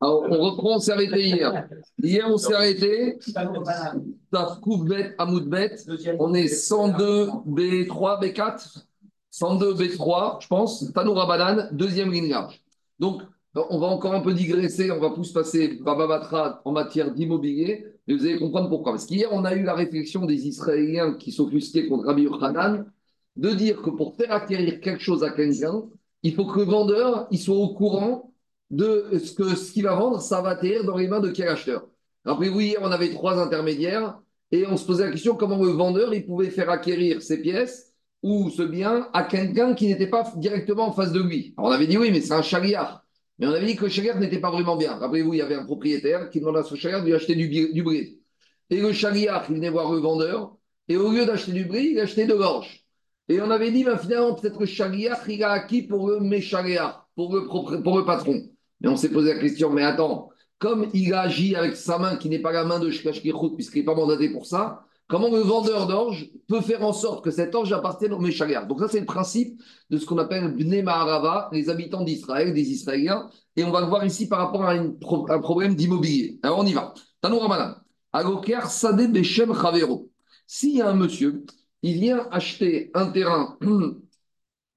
Alors, on reprend, on s'est arrêté hier. Hier, on s'est arrêté. Tafkoubet, Amoudbet. On est 102 B3, B4. 102 B3, je pense. Tanoura Banane, deuxième ligne. Donc, on va encore un peu digresser. On va plus passer Baba en matière d'immobilier. Et vous allez comprendre pourquoi. Parce qu'hier, on a eu la réflexion des Israéliens qui s'offusquaient contre Rabbi Yochanan de dire que pour faire acquérir quelque chose à quelqu'un, il faut que le vendeur il soit au courant de ce que ce qu'il va vendre, ça va atterrir dans les mains de quel acheteur. Rappelez-vous, hier, on avait trois intermédiaires et on se posait la question comment le vendeur il pouvait faire acquérir ses pièces ou ce bien à quelqu'un qui n'était pas directement en face de lui. Alors on avait dit oui, mais c'est un chariard. Mais on avait dit que le chariard n'était pas vraiment bien. Rappelez-vous, il y avait un propriétaire qui demandait à son chariard de lui acheter du, du. Et le chariard, il venait voir le vendeur et au lieu d'acheter du blé, il achetait de l'orge. Et on avait dit, ben, finalement, peut-être que le chariard, il a acquis pour le méchariard, pour le, patron. Mais on s'est posé la question, mais attends, comme il agit avec sa main qui n'est pas la main de Shkash puisqu'il n'est pas mandaté pour ça, comment le vendeur d'orge peut faire en sorte que cette orge appartienne au Méchaliar Donc ça, c'est le principe de ce qu'on appelle Bnei Maharava, les habitants d'Israël, des Israéliens. Et on va le voir ici par rapport à un problème d'immobilier. Alors on y va. Tanou Ramadan. Aloker Sade Beshem Chavero. S'il y a un monsieur, il vient acheter un terrain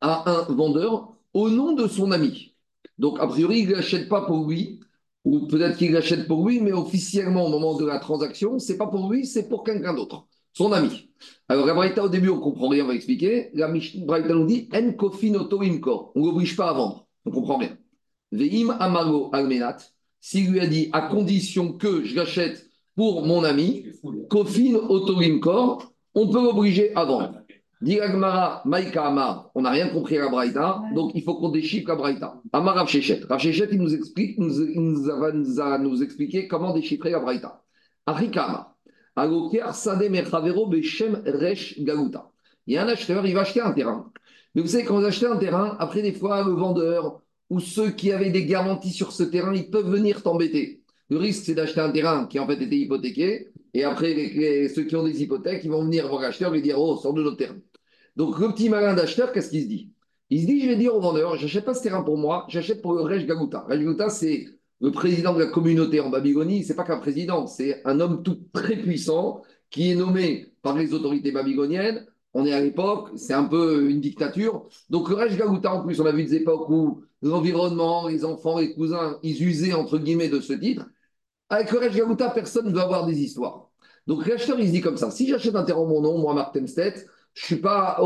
à un vendeur au nom de son ami. Donc, a priori, il ne l'achète pas pour lui, ou peut-être qu'il l'achète pour lui, mais officiellement, au moment de la transaction, c'est pas pour lui, c'est pour quelqu'un d'autre, son ami. Alors, la Braïta, au début, on ne comprend rien, on va expliquer. La Braïta nous dit En kofin imko. On ne l'oblige pas à vendre. On ne comprend rien. Veim amago almenat. S'il lui a dit à condition que je l'achète pour mon ami, kofin auto on peut l'obliger à vendre. Diragmara, Maïka Amar, on n'a rien compris à la Braïta, donc il faut qu'on déchiffre la Braïta. Amar Rav Shechet. Rav Shechet, il nous explique, nous, il nous a, nous a nous expliquer comment déchiffrer la Braïta. Resh Galuta. Il y a un acheteur, il va acheter un terrain. Mais vous savez, quand vous achetez un terrain, après, des fois, le vendeur ou ceux qui avaient des garanties sur ce terrain, ils peuvent venir t'embêter. Le risque, c'est d'acheter un terrain qui en fait était hypothéqué et après, ceux qui ont des hypothèques, ils vont venir voir l'acheteur et lui dire Oh, sors de notre terrain. Donc, le petit malin d'acheteur, qu'est-ce qu'il se dit? Il se dit Je vais dire au vendeur J'achète pas ce terrain pour moi, j'achète pour le Rej Gagouta. Rej Gagouta, c'est le président de la communauté en Babylonie. C'est pas qu'un président, c'est un homme tout très puissant qui est nommé par les autorités babyloniennes. On est à l'époque, c'est un peu une dictature. Donc, le Rej Gagouta, en plus, on a vu des époques où l'environnement, les enfants, les cousins, ils usaient, entre guillemets, de ce titre. Avec le Gagouta, personne ne veut avoir des histoires. Donc l'acheteur, il se dit comme ça, si j'achète un terrain en mon nom, moi, Mark Temstedt, je ne suis, pas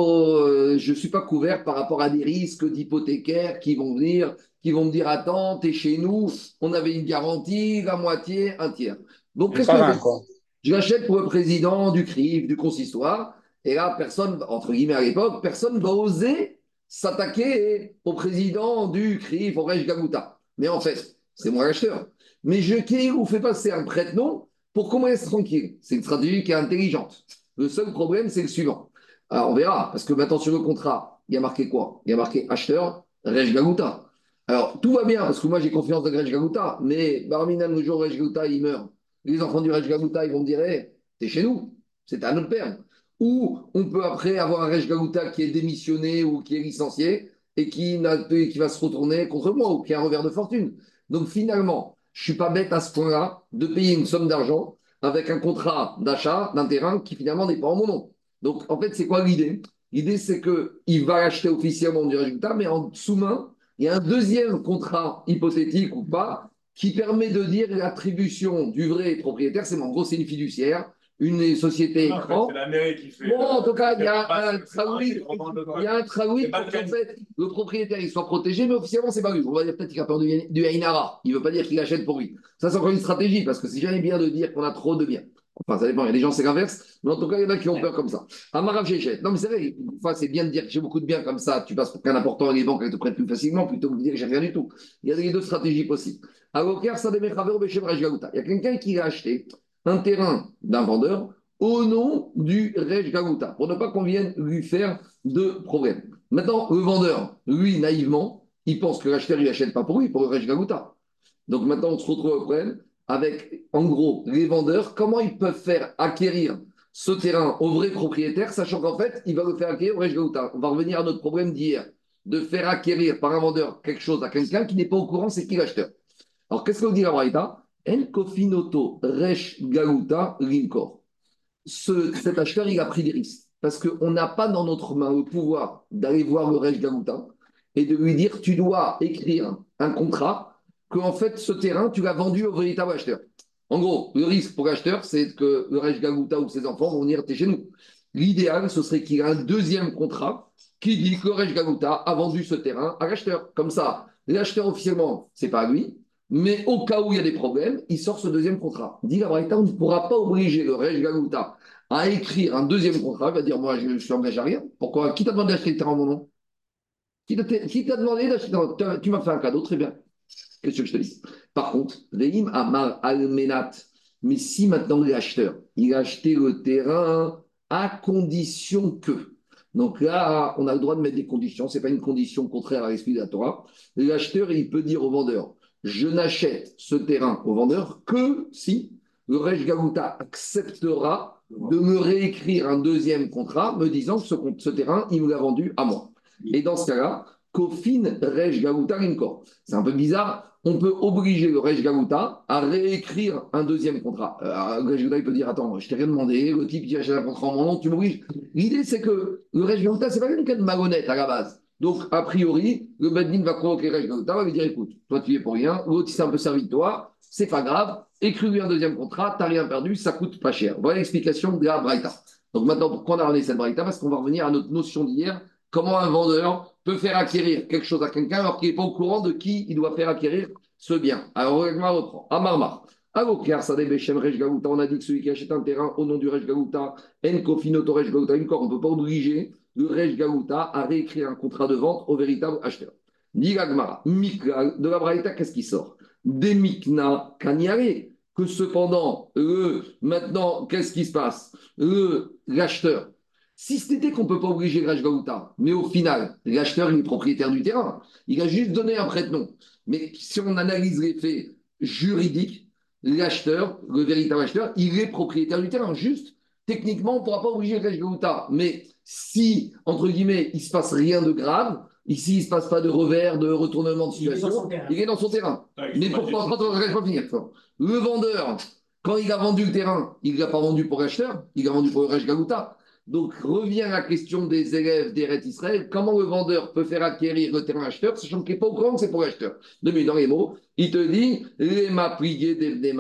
suis pas couvert par rapport à des risques d'hypothécaires qui vont venir, qui vont me dire Attends, es chez nous, on avait une garantie, la moitié, un tiers. Donc, qu'est-ce que je fais? Je l'achète pour le président du CRIF, du consistoire, et là, personne, entre guillemets à l'époque, personne ne va oser s'attaquer au président du CRIF, au Rej Gagouta. Mais en fait, c'est moi l'acheteur. Mais je qui vous fait passer un prête-nom pour qu'on reste tranquille. C'est une stratégie qui est intelligente. Le seul problème, c'est le suivant. Alors, on verra, parce que maintenant, sur le contrat, il y a marqué quoi? Il y a marqué acheteur, Rej Gagouta. Alors, tout va bien, parce que moi, j'ai confiance dans Rej Gagouta, mais Barminan, le jour Rej Gagouta, il meurt, les enfants du Rej Gagouta, ils vont me dire hey, t'es chez nous, c'est à notre père. Ou on peut après avoir un Rej Gagouta qui est démissionné ou qui est licencié et qui, qui va se retourner contre moi ou qui a un revers de fortune. Donc, finalement, je ne suis pas bête à ce point-là de payer une somme d'argent avec un contrat d'achat d'un terrain qui finalement n'est pas en mon nom. Donc, en fait, c'est quoi l'idée? L'idée, c'est qu'il va acheter officiellement du résultat, mais en sous-main, il y a un deuxième contrat hypothétique ou pas qui permet de dire l'attribution du vrai propriétaire. C'est en gros, c'est une fiduciaire une société écran. C'est la mairie qui fait. Bon, en tout cas, il y a un traoui. Il y a un traoui pour qu'en fait, le propriétaire il soit protégé, mais officiellement, c'est pas lui. On va dire peut-être qu'il a peur du, du Ainara. Il ne veut pas dire qu'il achète pour lui. Ça, c'est encore une stratégie, parce que c'est jamais bien de dire qu'on a trop de biens. Enfin, ça dépend. Il y a des gens, c'est l'inverse. Mais en tout cas, il y en a qui ont peur comme ça. Amarav Jéchet. Non, mais c'est vrai. Enfin, c'est bien de dire que j'ai beaucoup de biens comme ça. Tu passes pour qu'un important et les banques elles te prêtent plus facilement plutôt que de dire que j'ai rien du tout. Il y a les deux stratégies possibles. Il y a quelqu'un qui l'a acheté un terrain d'un vendeur au nom du Rej Gagouta, pour ne pas qu'on vienne lui faire de problème. Maintenant, le vendeur, lui, naïvement, il pense que l'acheteur, il n'achète pas pour lui, pour le Rej Gagouta. Donc maintenant, on se retrouve au problème avec, en gros, les vendeurs, comment ils peuvent faire acquérir ce terrain au vrai propriétaire, sachant qu'en fait, il va le faire acquérir au Rej Gagouta. On va revenir à notre problème d'hier. de faire acquérir par un vendeur quelque chose à quelqu'un qui n'est pas au courant, c'est qui l'acheteur. Alors, qu'est-ce que vous dit la Braïta? En kofinoto resh galuta linkor. cet acheteur, il a pris des risques. Parce qu'on n'a pas dans notre main le pouvoir d'aller voir le resh galuta et de lui dire tu dois écrire un contrat que en fait ce terrain tu l'as vendu au véritable acheteur. En gros, le risque pour l'acheteur, c'est que le Rej Gagouta ou ses enfants vont venir chez nous. L'idéal, ce serait qu'il y ait un deuxième contrat qui dit que le Rej Gagouta a vendu ce terrain à l'acheteur. Comme ça, l'acheteur officiellement, c'est pas lui, mais au cas où il y a des problèmes, il sort ce deuxième contrat. Dit la on ne pourra pas obliger le Rej Gagouta à écrire un deuxième contrat. Il va dire Moi, je, ne suis engagé à rien. Pourquoi? Qui t'a demandé d'acheter le terrain en mon nom? Qui t'a demandé d'acheter Tu m'as fait un cadeau, très bien. Qu'est-ce que je te dis? Par contre, Veim Amar Almenat, mais si maintenant l'acheteur, il a acheté le terrain à condition que. Donc là, on a le droit de mettre des conditions. Ce n'est pas une condition contraire à l'esprit de la Torah. L'acheteur, il peut dire au vendeur Je n'achète ce terrain au vendeur que si le Rej Galuta acceptera de me réécrire un deuxième contrat me disant que ce, ce terrain, il me l'a vendu à moi. Et dans ce cas-là, Kofin Rej Galuta C'est un peu bizarre on peut obliger le Rej Galuta à réécrire un deuxième contrat. Euh, le Rej Galuta, il peut dire Attends, je t'ai rien demandé, le type qui achète un contrat en mon nom, tu m'obliges. L'idée, c'est que le Rej Galuta, c'est pas quelqu'un de malhonnête à la base. Donc, a priori, le Beddin va convoquer le Rej Galuta, va lui dire Écoute, toi, tu y es pour rien, l'autre, il s'est un peu servi de toi, c'est pas grave, écris-lui un deuxième contrat, t'as rien perdu, ça coûte pas cher. Voilà l'explication de la Braïta. Donc, maintenant, pourquoi on a ramené cette Braïta? Parce qu'on va revenir à notre notion d'hier comment un vendeur peut faire acquérir quelque chose à quelqu'un alors qu'il n'est pas au courant de qui il doit faire acquérir ce bien? Alors, on reprend. Amarmar. On a dit que celui qui achète un terrain au nom du Rej Galuta, En Kofinoto Rej Galuta, on ne peut pas obliger le Rej Galuta à réécrire un contrat de vente au véritable acheteur. Digagmara, de la Braïta, qu'est-ce qui sort? Demikna Kanyare. Que cependant, le, maintenant, qu'est-ce qui se passe? L'acheteur, si c'était qu'on ne peut pas obliger Raj Gaouta, mais au final, l'acheteur est propriétaire du terrain, il a juste donné un prête-nom. Mais si on analyse les faits juridiques, l'acheteur, le véritable acheteur, il est propriétaire du terrain. Juste, techniquement, on ne pourra pas obliger Raj Gaouta. Mais si, entre guillemets, il ne se passe rien de grave, ici, il ne se passe pas de revers, de retournement de situation, il est dans son terrain. mais pourquoi pas finir. Le vendeur, quand il a vendu le terrain, il ne l'a pas vendu pour l'acheteur, il l'a vendu pour le Raj Gaouta. Donc revient la question des élèves d'Eret Israël. Comment le vendeur peut faire acquérir le terrain acheteur, sachant qu'il n'est pas au courant que c'est pour l'acheteur Demi dans les mots, il te dit les prié des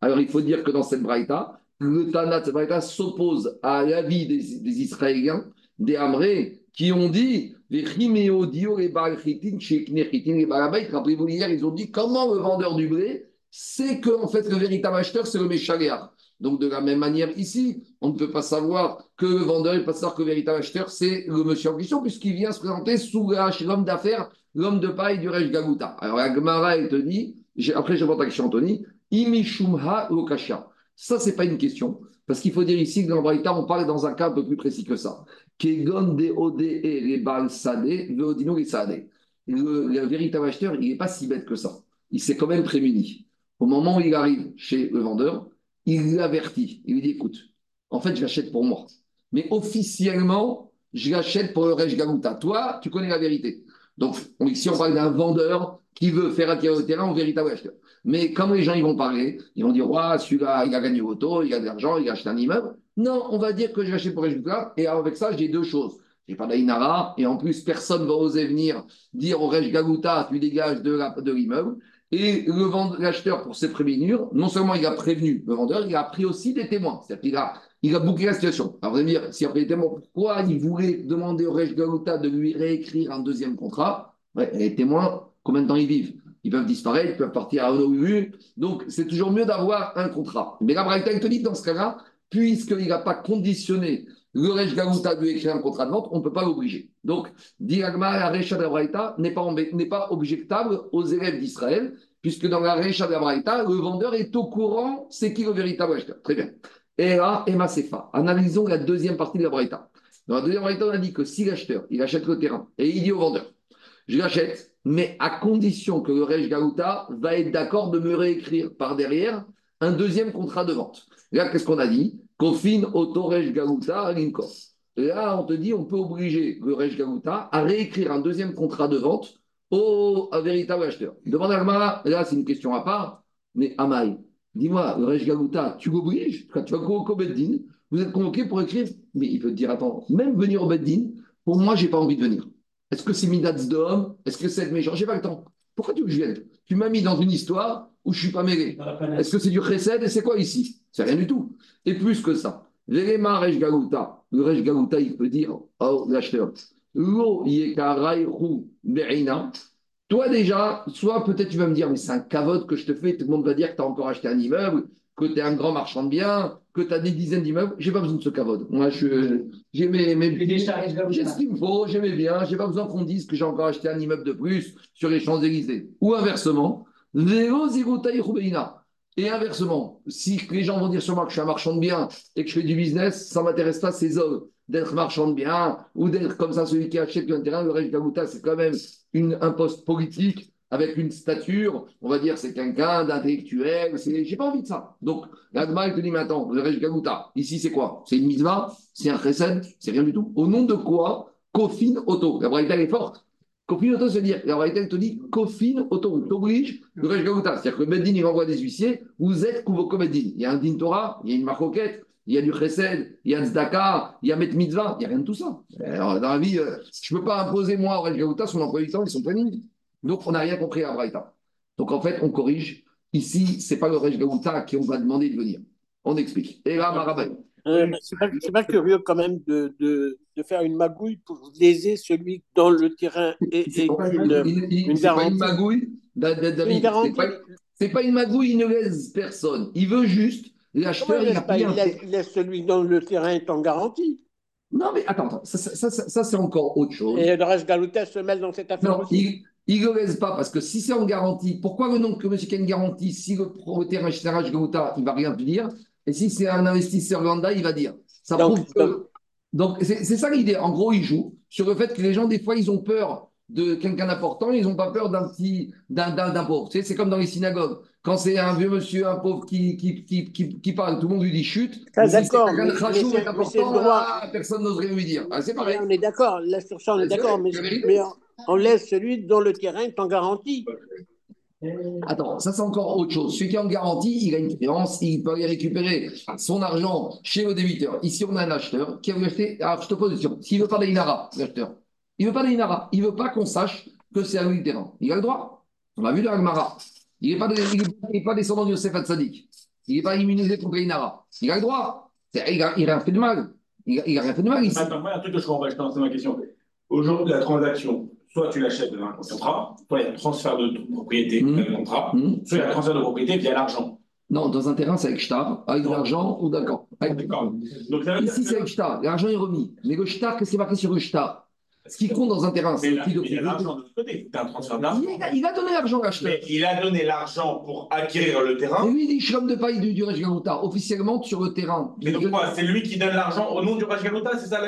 Alors il faut dire que dans cette braïta, le Tanat braïta s'oppose à l'avis des, Israéliens, des Amrés, qui ont dit les Rappelez-vous hier, ils ont dit comment le vendeur du blé c'est que en fait le véritable acheteur c'est le Méchaléar. Donc, de la même manière, ici, on ne peut pas savoir que le vendeur, il peut pas savoir que le véritable acheteur, c'est le monsieur en question, puisqu'il vient se présenter sous l'homme d'affaires, l'homme de paille du Rej Gaguta. Alors, la Gemara, elle te dit, après, je vois ta question, Anthony, Imishumha Lokasha. Ça, c'est pas une question, parce qu'il faut dire ici que dans Braïta, on parle dans un cas un peu plus précis que ça. Kegon de Ode Sade. Le véritable acheteur, il n'est pas si bête que ça. Il s'est quand même prémuni. Au moment où il arrive chez le vendeur, il l'avertit. Il lui dit écoute, en fait, je l'achète pour moi. Mais officiellement, je l'achète pour le Rej. Toi, tu connais la vérité. Donc, ici, on parle d'un vendeur qui veut faire acquérir le terrain au véritable acheteur. Mais comme les gens ils vont parler, ils vont dire ouais, celui-là, il a gagné auto, il a de l'argent, il a acheté un immeuble. Non, on va dire que je l'achète pour Galuta. Et avec ça, j'ai deux choses. J'ai pas d'Ainara, et en plus, personne ne va oser venir dire au Rej Galuta, tu dégages de l'immeuble. Et l'acheteur, pour se prévenir, non seulement il a prévenu le vendeur, il a pris aussi des témoins. C'est-à-dire qu'il a, il a bouclé la situation. Alors, vous allez me dire, s'il a pris des témoins, pourquoi il voulait demander au Rej Galuta de lui réécrire un deuxième contrat? Les témoins, combien de temps ils vivent? Ils peuvent disparaître, ils peuvent partir à ONU. Donc, c'est toujours mieux d'avoir un contrat. Mais la Braïta, il te dit, dans ce cas-là, puisqu'il n'a pas conditionné le Rej Galuta de lui écrire un contrat de vente, on ne peut pas l'obliger. Donc, Diragma, la Recha de n'est pas, n'est pas objectable aux élèves d'Israël, puisque dans la Recha de le vendeur est au courant, c'est qui le véritable acheteur. Très bien. Et là, Emma Sefa. Analysons la deuxième partie de la Braïta. Dans la deuxième Braïta, on a dit que si l'acheteur, il achète le terrain, et il dit au vendeur, je l'achète, mais à condition que le Rej Galuta va être d'accord de me réécrire par derrière un deuxième contrat de vente. Là, qu'est-ce qu'on a dit? Kofin Auto Rej Galuta Là, on te dit, on peut obliger le Rej Galuta à réécrire un deuxième contrat de vente au véritable acheteur. Demande à là, c'est une question à part, mais Amaï, dis-moi, le Rej Galuta, tu l'obliges? Quand tu vas au Beddin, vous êtes convoqué pour écrire, mais il peut te dire, attends, même venir au Beddin, pour moi, j'ai pas envie de venir. Est-ce que c'est Midats d'homme? Est-ce que c'est méchant? J'ai pas le temps. Pourquoi tu veux que je vienne Tu m'as mis dans une histoire où je suis pas mêlé? Est-ce que c'est du chesed et c'est quoi ici? C'est rien du tout. Et plus que ça, Vérema Rej Galuta, le Rej Galuta, il peut dire, oh, l'acheteur, Lo Toi déjà, soit peut-être tu vas me dire, mais c'est un cavote que je te fais, tout le monde va dire que tu as encore acheté un immeuble, que tu es un grand marchand de biens, que tu as des dizaines d'immeubles. J'ai pas besoin de ce cavote. Moi, j'ai mes, mes j'ai ce qu'il me faut, j'ai mes biens, j'ai pas besoin qu'on dise que j'ai encore acheté un immeuble de plus sur les Champs-Élysées. Ou inversement, et inversement, si les gens vont dire sur moi que je suis un marchand de biens et que je fais du business, ça m'intéresse pas ces hommes d'être marchand de biens ou d'être comme ça celui qui achète un terrain. Le Rêche Gagouta, c'est quand même une, un poste politique avec une stature. On va dire c'est quelqu'un d'intellectuel. J'ai pas envie de ça. Donc, l'Agma, il te dit maintenant, le Rêche Gagouta, ici c'est quoi? C'est une mitzvah C'est un chesed C'est rien du tout. Au nom de quoi? Kofin Auto. La Braïta est forte. Kofin auto, c'est dire, la réalité, elle te dit Kofin auto, t'oblige le Resh C'est-à-dire que le Beddin, il envoie des huissiers, vous êtes Kouvoko Beddin. Il y a un Din Torah, il y a une marcoquette, il y a du Chesed, il y a un Tzedaka, il y a Met Mitzvah, il n'y a rien de tout ça. Alors, dans la vie, euh, je ne peux pas imposer, moi, au Resh son emploi du temps et son planning. Donc, on n'a rien compris à Braïta. Donc, en fait, on corrige. Ici, ce n'est pas le Resh qui on va demander de venir. On explique. Et là, Marabel. Euh, c'est pas, pas, curieux quand même de, de, de, faire une magouille pour léser celui dans le terrain et, et une, une, une Pas une magouille. C'est pas, pas, une magouille, il ne laisse personne. Il veut juste l'acheteur. Il, il, laisse, il laisse celui dont le terrain est en garantie. Non, mais attends, ça, ça, ça, ça c'est encore autre chose. Et le reste se mêle dans cette affaire non, aussi. Il ne le laisse pas parce que si c'est en garantie, pourquoi le nom que monsieur une garantie Si le propriétaire est Galouta, il ne va rien te dire. Et si c'est un investisseur lambda, il va dire. Ça donc, donc c'est ça l'idée. En gros, il joue sur le fait que les gens, des fois, ils ont peur de quelqu'un d'important, ils n'ont pas peur d'un petit, d'un pauvre. Tu sais, c'est comme dans les synagogues. Quand c'est un vieux monsieur, un pauvre qui, qui, qui, qui, parle, tout le monde lui dit chute. Ah, d'accord. Mais, ah, personne n'oserait lui dire. Ah, c'est pareil. on est d'accord. Là, sur ça, on est d'accord. Mais, mais, on laisse celui dont le terrain est en garantie. Attends, ça c'est encore autre chose. Celui qui est en garantie, il a une créance, il peut aller récupérer son argent chez le débiteur. Ici, on a un acheteur qui a voulu acheter. Alors, je te pose une question. S'il ne veut pas d'Inara, l'acheteur, il ne veut pas d'Inara, il ne veut pas qu'on sache que c'est à lui le terrain. Il a le droit. On l'a vu dans Agmara. Il n'est pas, pas, descendant de Yosef Hatzadik. Il n'est pas immunisé contre Inara. Il a le droit. Il n'a rien fait de mal. Il n'a rien fait de mal ici. Attends, moi, un truc que je comprends pas, je pense, c'est ma question. Aujourd'hui, la transaction, soit tu l'achètes dans un contrat, soit il y a un transfert de propriété mmh. dans contrat, mmh. soit il y a un transfert de propriété via l'argent. Non, dans un terrain, c'est avec shtar, avec de l'argent ou d'accord. D'accord. Ici, c'est avec shtar, l'argent est remis. Mais le shtar, qu'est-ce qui est marqué sur le shtar? Ce qui compte dans un terrain, c'est le Il a l'argent de l'autre côté. un transfert d'argent. Il, a donné l'argent à l'acheteur. Il a donné l'argent pour acquérir le terrain. Mais oui, il dit de paille du, du officiellement sur le terrain. Mais donc quoi C'est lui qui donne l'argent au nom du Galouta, c'est ça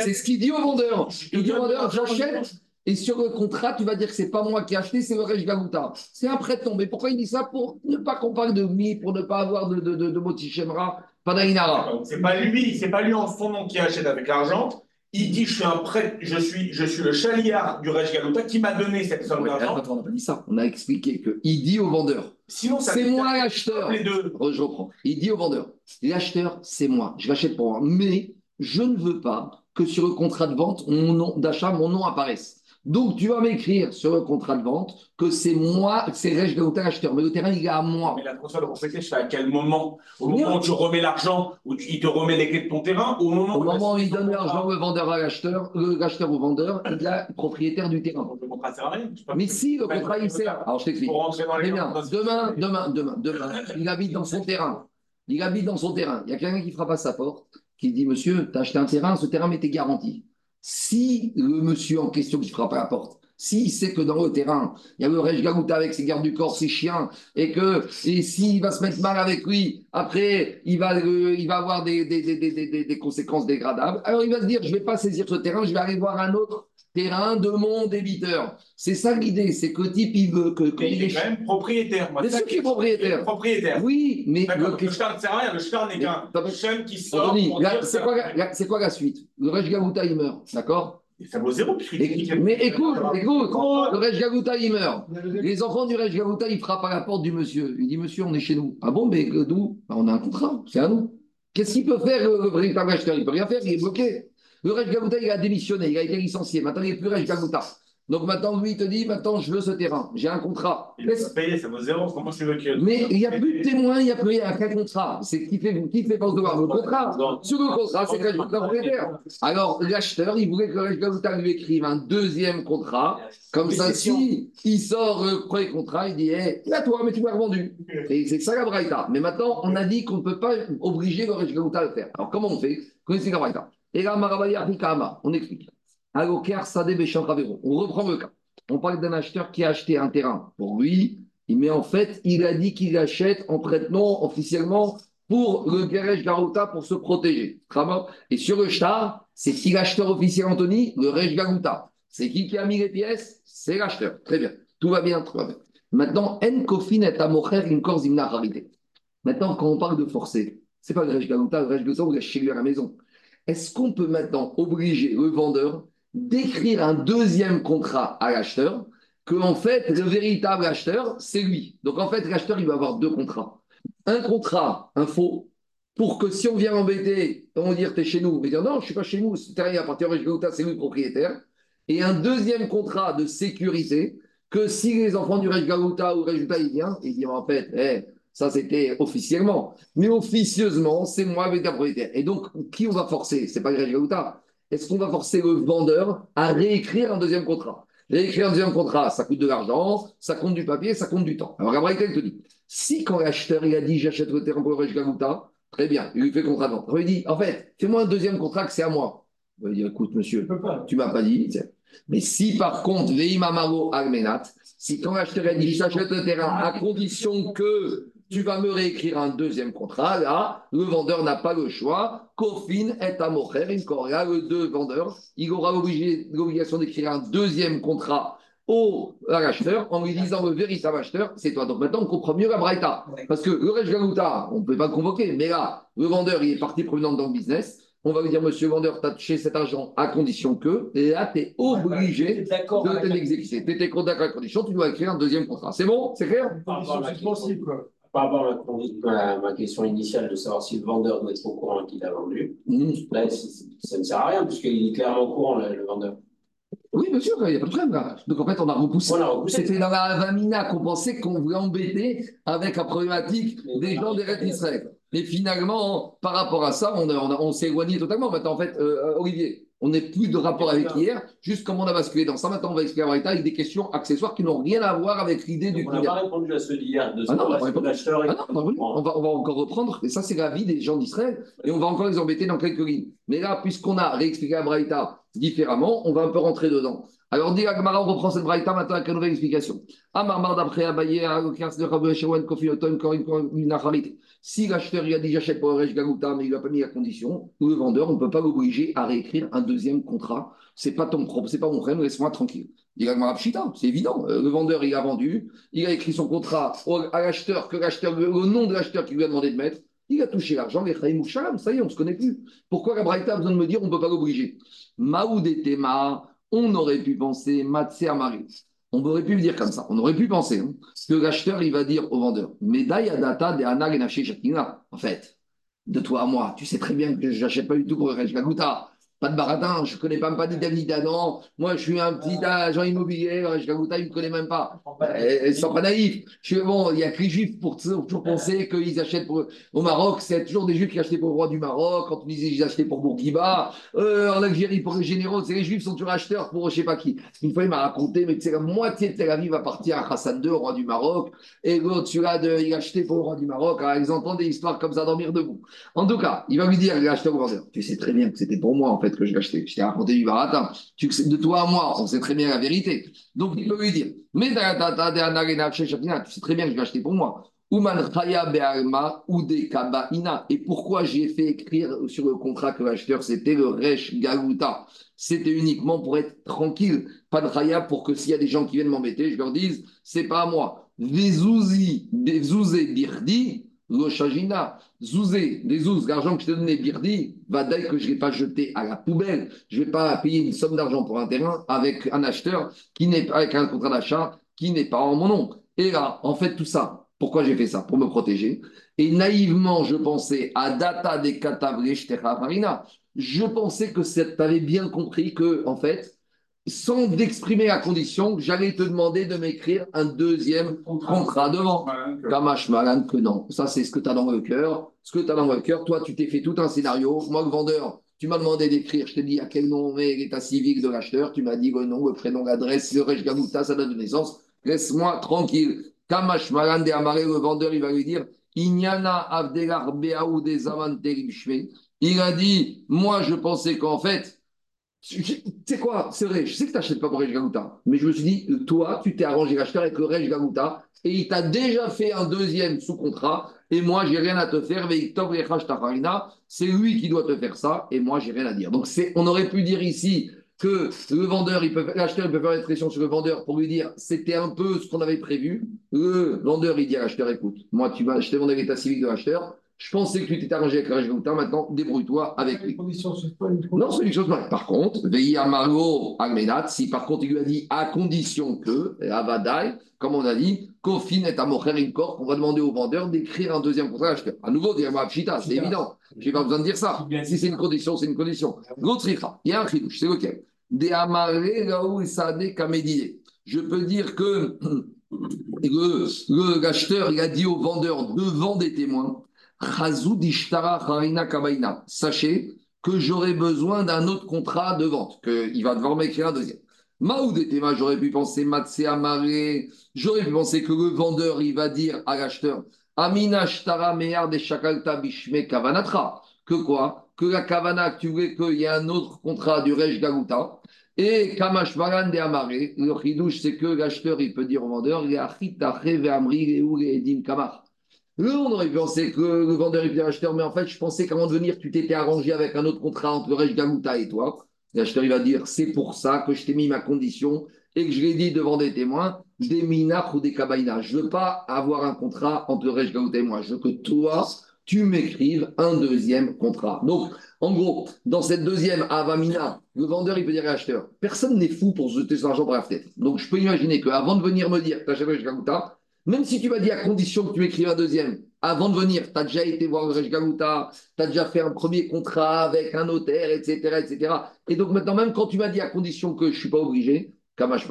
C'est ce qu'il dit au vendeur. Il dit au vendeur j'achète. Et sur le contrat, tu vas dire que c'est pas moi qui ai acheté, c'est le Rej Galouta. C'est un prêt tombé. Pourquoi il dit ça Pour ne pas qu'on parle de mi, pour ne pas avoir de, de, de, de Motichemra, Panainara. C'est pas lui, c'est pas lui en son nom qui achète avec l'argent. Il dit je suis un prêt, je suis, je suis le chaliard du Rej Galouta qui m'a donné cette somme d'argent. On n'a pas dit ça. On a expliqué qu'il dit au vendeur. Sinon, c'est moi l'acheteur. Les deux. Je reprends. Il dit au vendeur l'acheteur, c'est moi. Je l'achète pour moi. Mais je ne veux pas que sur le contrat de vente, mon nom d'achat, mon nom apparaisse. Donc, tu vas m'écrire sur le contrat de vente que c'est moi, c'est Rech acheteur, mais le terrain, il est à moi. Mais la transfert de propriété, fais à quel moment? Au moment où tu remets l'argent, où il te remet les clés de ton terrain, au moment, au moment où il donne l'argent, le vendeur à l'acheteur, l'acheteur au vendeur, il est propriétaire du terrain. le contrat sert à rien. Mais si, le contrat, il sert. Alors, je t'explique. Bien. Demain, demain, demain, demain, il habite dans son terrain. Il habite dans son terrain. Il y a quelqu'un qui frappe à sa porte, qui dit Monsieur, tu as acheté un terrain, ce terrain m'était garanti. Si le monsieur en question qui frappe à la porte, S'il sait que dans le terrain, il y a le Rej avec ses gardes du corps, ses chiens, et que s'il va se mettre mal avec lui, après, il va, il va avoir des, des, des, des, conséquences dégradables. Alors il va se dire, je ne vais pas saisir ce terrain, je vais aller voir un autre terrain de mon débiteur. C'est ça l'idée, c'est que le type, il veut que. que il est quand même propriétaire. C'est sûr qu'il est propriétaire. propriétaire. Oui, mais. Le, le shtar ne sert à rien, le shtar n'est qu'un chien qui sort. C'est quoi, quoi, la suite? Le Rej Gagouta, il meurt, d'accord? Ça vaut zéro. Mais écoute, écoute, le Rej Gagouta, il meurt. Les enfants du Rej Gagouta, ils frappent à la porte du monsieur. Il dit Monsieur, on est chez nous. Ah bon, mais d'où? Bah, On a un contrat, c'est à nous. Qu'est-ce qu'il peut faire, le véritable acheteur Il ne peut rien faire, il est bloqué. Le Rej Gagouta, il a démissionné, il a été licencié. Maintenant, il n'est plus Rej Gagouta. Donc maintenant, lui, il te dit, maintenant, je veux ce terrain, j'ai un contrat. Il est payé, ça vaut zéro, comment tu veux qu'il Mais il n'y a plus de témoins, il n'y a plus rien, qu'un contrat? C'est qui fait, qui fait devoir le contrat? Sur le contrat, c'est le propriétaire. Alors, l'acheteur, il voulait que le lui écrive un deuxième contrat. Comme ça, si il sort le premier contrat, il dit, hé, hey, à toi, mais tu m'as revendu. Et c'est ça la braïta. Mais maintenant, on a dit qu'on ne peut pas obliger le Gagouta à le faire. Alors, comment on fait? Connaissez la braïta. Et là, on explique. On reprend le cas. On parle d'un acheteur qui a acheté un terrain pour lui, mais en fait, il a dit qu'il achète en prête-nom officiellement pour le Geresh Garuta pour se protéger. Et sur le shtar, c'est qui l'acheteur officiel, Anthony? Le Resh Garuta. C'est qui qui a mis les pièces? C'est l'acheteur. Très bien. Tout va bien, tout bien. Maintenant, Maintenant, quand on parle de forcer, c'est pas le Resh Garuta, le Resh Garuta, vous chez lui à la maison. Est-ce qu'on peut maintenant obliger le vendeur d'écrire un deuxième contrat à l'acheteur, que en fait, le véritable acheteur, c'est lui? Donc en fait, l'acheteur, il va avoir deux contrats. Un contrat, un faux, pour que si on vient embêter, on va dire, es chez nous, mais dire non, je suis pas chez nous, ce terrain à c'est lui le propriétaire. Et un deuxième contrat de sécurité, que si les enfants du Rej ou Résultat, il vient, il dit en fait, eh, ça c'était officiellement, mais officieusement, c'est moi le propriétaire. Et donc, qui on va forcer? C'est pas le Rej est-ce qu'on va forcer le vendeur à réécrire un deuxième contrat? Réécrire un deuxième contrat, ça coûte de l'argent, ça compte du papier, ça compte du temps. Alors, Gabriel te dit si quand l'acheteur il a dit j'achète le terrain pour le Galouta, très bien, il lui fait contrat de vente. Il dit en fait, fais-moi un deuxième contrat que c'est à moi. Il va dire écoute, monsieur, tu m'as pas dit. Mais si par contre, Veimamaro Almenat, si quand l'acheteur a dit j'achète le terrain à condition que tu vas me réécrire un deuxième contrat. Là, le vendeur n'a pas le choix. Kofin est à mocher, là, le deux vendeurs, il aura l'obligation d'écrire un deuxième contrat au acheteur en lui disant le véritable acheteur, c'est toi. Donc maintenant, on comprend mieux la Braïta. Parce que le Rej Galouta, on ne peut pas le convoquer, mais là, le vendeur, il est partie prenante dans le business. On va lui dire, monsieur le vendeur, tu as touché cet argent à condition que, et là, tu es obligé de l'exécuter. Tu étais d'accord à la condition, tu dois écrire un deuxième contrat. C'est bon? C'est clair? Par rapport à ma question initiale de savoir si le vendeur doit être au courant qu'il a vendu, mmh. là, ça ne sert à rien puisqu'il est clairement au courant, le, vendeur. Oui, bien sûr, il n'y a pas de problème. Là. Donc en fait, on a repoussé. C'était dans la Vamina qu'on pensait qu'on voulait embêter avec la problématique des gens des rêves d'Israël. Et finalement, par rapport à ça, on, on, s'est éloigné totalement. Maintenant, en fait, euh, Olivier, on n'est plus de rapport avec hier, juste comme on a basculé dans ça. Maintenant, on va expliquer la avec des questions accessoires qui n'ont rien à voir avec l'idée du On n'a pas répondu à ceux d'hier, de ah non, ah non, on, va, on va encore reprendre, et ça, c'est la vie des gens d'Israël, et on va encore les embêter dans quelques lignes. Mais là, puisqu'on a réexpliqué la Braïta différemment, on va un peu rentrer dedans. Alors, dit Agmara, on reprend cette Braïta maintenant avec une nouvelle explication. Amar d'après Abaye, si l'acheteur il a dit j'achète pour Rej Gagouta, mais il n'a pas mis la condition, le vendeur, on ne peut pas l'obliger à réécrire un deuxième contrat. C'est pas ton propre, c'est pas mon frère, laisse-moi tranquille. C'est évident. Euh, le vendeur, il a vendu, il a écrit son contrat à l'acheteur, que l'acheteur, le nom de l'acheteur qui lui a demandé de mettre. Il a touché l'argent, les ça y est, on ne se connaît plus. Pourquoi la Braïta a besoin de me dire on ne peut pas l'obliger? Maoud et Tema, on aurait pu penser Matse Amari. On aurait pu le dire comme ça. On aurait pu penser hein, que l'acheteur, il va dire au vendeur data de Anag En fait, de toi à moi, tu sais très bien que je n'achète pas du tout pour le Gaguta. Pas de baratin, je ne connais pas, pas d'Italida, non. Moi, je suis un petit agent immobilier, je il ne me connaît même pas. Ils ne sont pas naïfs. Je bon, il y a que les juifs pour toujours penser qu'ils achètent pour, au Maroc. C'est toujours des juifs qui achetaient pour le roi du Maroc. Quand on disait qu'ils achetaient pour Bourguiba. Euh, en Algérie, pour les généraux, c'est les juifs sont toujours acheteurs pour je ne sais pas qui. Une fois, il m'a raconté, mais c'est la moitié de Tel Aviv va partir à Hassan II, roi du Maroc. Et l'autre, celui-là, il a acheté pour le roi du Maroc. Alors, ils entendent des histoires comme ça dormir debout. En tout cas, il va lui dire, l'acheteur au vendeur, tu sais très bien que c'était pour moi, en fait que je l'ai acheté. Je t'ai raconté du baratin. Tu, de toi à moi, on sait très bien la vérité. Donc, il peut lui dire Mais tu sais très bien que je l'ai acheté pour moi. Et pourquoi j'ai fait écrire sur le contrat que l'acheteur, c'était le Resh Galuta? C'était uniquement pour être tranquille. Pas de Chaya pour que s'il y a des gens qui viennent m'embêter, je leur dise C'est pas à moi. Vezouzi, Birdi, Roshajina, Zouzé, des zouz, l'argent que je t'ai donné, Birdi, va dire que je ne vais pas jeter à la poubelle. Je ne vais pas payer une somme d'argent pour un terrain avec un acheteur qui n'est avec un contrat d'achat qui n'est pas en mon nom. Et là, en fait, tout ça, pourquoi j'ai fait ça? Pour me protéger. Et naïvement, je pensais à data des farina. Je pensais que tu avais bien compris que, en fait, sans d'exprimer la condition, j'allais te demander de m'écrire un deuxième contrat devant. Kamash Malan que non. Ça, c'est ce que tu as dans le cœur. Ce que tu as dans le cœur, toi, tu t'es fait tout un scénario. Moi, le vendeur, tu m'as demandé d'écrire. Je t'ai dit à quel nom met l'état civil de l'acheteur. Tu m'as dit le nom, le prénom, l'adresse, le Rej Gamouta, sa date de naissance. Laisse-moi tranquille. Kamash Malan de Amaré, le vendeur, il va lui dire Inyana Avdelar Beaou des Il a dit Moi, je pensais qu'en fait, tu sais quoi, c'est vrai, je sais que tu n'achètes pas pour Rej Gagouta, mais je me suis dit, toi, tu t'es arrangé l'acheteur avec le Gagouta et il t'a déjà fait un deuxième sous contrat et moi, j'ai rien à te faire. C'est lui qui doit te faire ça et moi, j'ai rien à dire. Donc, on aurait pu dire ici que le vendeur, l'acheteur, il peut faire une pression sur le vendeur pour lui dire c'était un peu ce qu'on avait prévu. Le vendeur, il dit à l'acheteur écoute, moi, tu je t'ai demandé l'état civil de l'acheteur je pensais que tu t'étais arrangé avec Raj maintenant débrouille-toi avec lui. Non, c'est une chose Par contre, Veillé Margot Almenat, si par contre il lui a dit à condition que, Avadai, comme on a dit, Kofin est à Mocher corps, on va demander au vendeur d'écrire un deuxième contrat à À nouveau, dire Pshita, c'est évident. Je n'ai pas besoin de dire ça. Si c'est une condition, c'est une condition. L'autre il y a un chidouche, c'est lequel Sade, Kamedide. Je peux dire que l'acheteur, il a dit au vendeur devant des témoins Sachez que j'aurai besoin d'un autre contrat de vente, qu'il va devoir m'écrire un deuxième. Maoudetema, j'aurais pu penser Matse Amare, j'aurais pu penser que le vendeur, il va dire à l'acheteur Amina Shtara Meyar de Shakalta Bishme Kavanatra. Que quoi? Que la Kavana, tu veux qu'il y ait un autre contrat du Rej Galuta. Et Kamash Maran de Amare, le chidouche, c'est que l'acheteur, il peut dire au vendeur Yachita Reve Amri Edim Kamar on aurait pensé que le vendeur est l'acheteur, mais en fait, je pensais qu'avant de venir, tu t'étais arrangé avec un autre contrat entre Rej et toi. L'acheteur, il va dire c'est pour ça que je t'ai mis ma condition et que je l'ai dit devant des témoins, des minach ou des kabaïna. Je ne veux pas avoir un contrat entre Rej et moi. Je veux que toi, tu m'écrives un deuxième contrat. Donc, en gros, dans cette deuxième Avamina, le vendeur, il peut dire à l'acheteur personne n'est fou pour jeter son argent par la fenêtre. Donc, je peux imaginer qu'avant de venir me dire que tu achètes Rej Gamouta, même si tu m'as dit à condition que tu écrives un deuxième, avant de venir, tu as déjà été voir le Rej tu as déjà fait un premier contrat avec un notaire, etc. etc. Et donc maintenant, même quand tu m'as dit à condition que je ne suis pas obligé, Kamash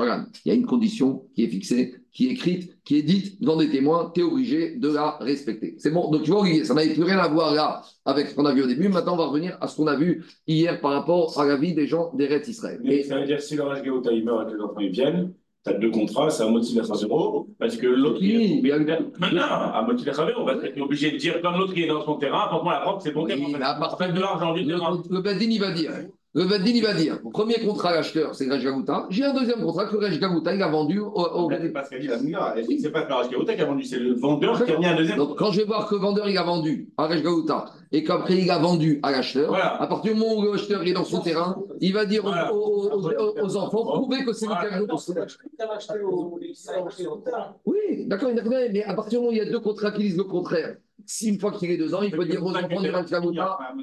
il y a une condition qui est fixée, qui est écrite, qui est dite devant des témoins, tu es obligé de la respecter. C'est bon, donc tu vois, ça n'avait plus rien à voir là avec ce qu'on a vu au début. Maintenant, on va revenir à ce qu'on a vu hier par rapport à la vie des gens des Rêtes Israël. Et ça veut dire si le Rej il meurt et que les enfants viennent, tu as deux contrats, c'est à motivation zéro, parce que l'autre, oui, est maintenant, à motivation zéro, parce que tu es obligé de dire, comme l'autre qui est dans son terrain, apporte-moi la preuve c'est bon terrain. De l'argent du terrain. Le Badin, il va dire, le Badin, il va dire, premier contrat à l'acheteur, c'est Raj Gagouta. J'ai un deuxième contrat que Raj Gagouta, il a vendu au. au... C'est pas ce qu'a dit la C'est pas Raj Gagouta qui a vendu, c'est le vendeur qui a mis un deuxième. Donc, quand je vais voir que le vendeur, il a vendu à Raj Gagouta et qu'après, il a vendu à l'acheteur, à partir du moment où l'acheteur est dans son terrain, il va dire aux, enfants, prouvez que c'est qui a acheté. Oui, d'accord, mais à partir du moment où il y a deux contrats qui disent le contraire, si une fois qu'il est deux ans, il peut dire aux enfants du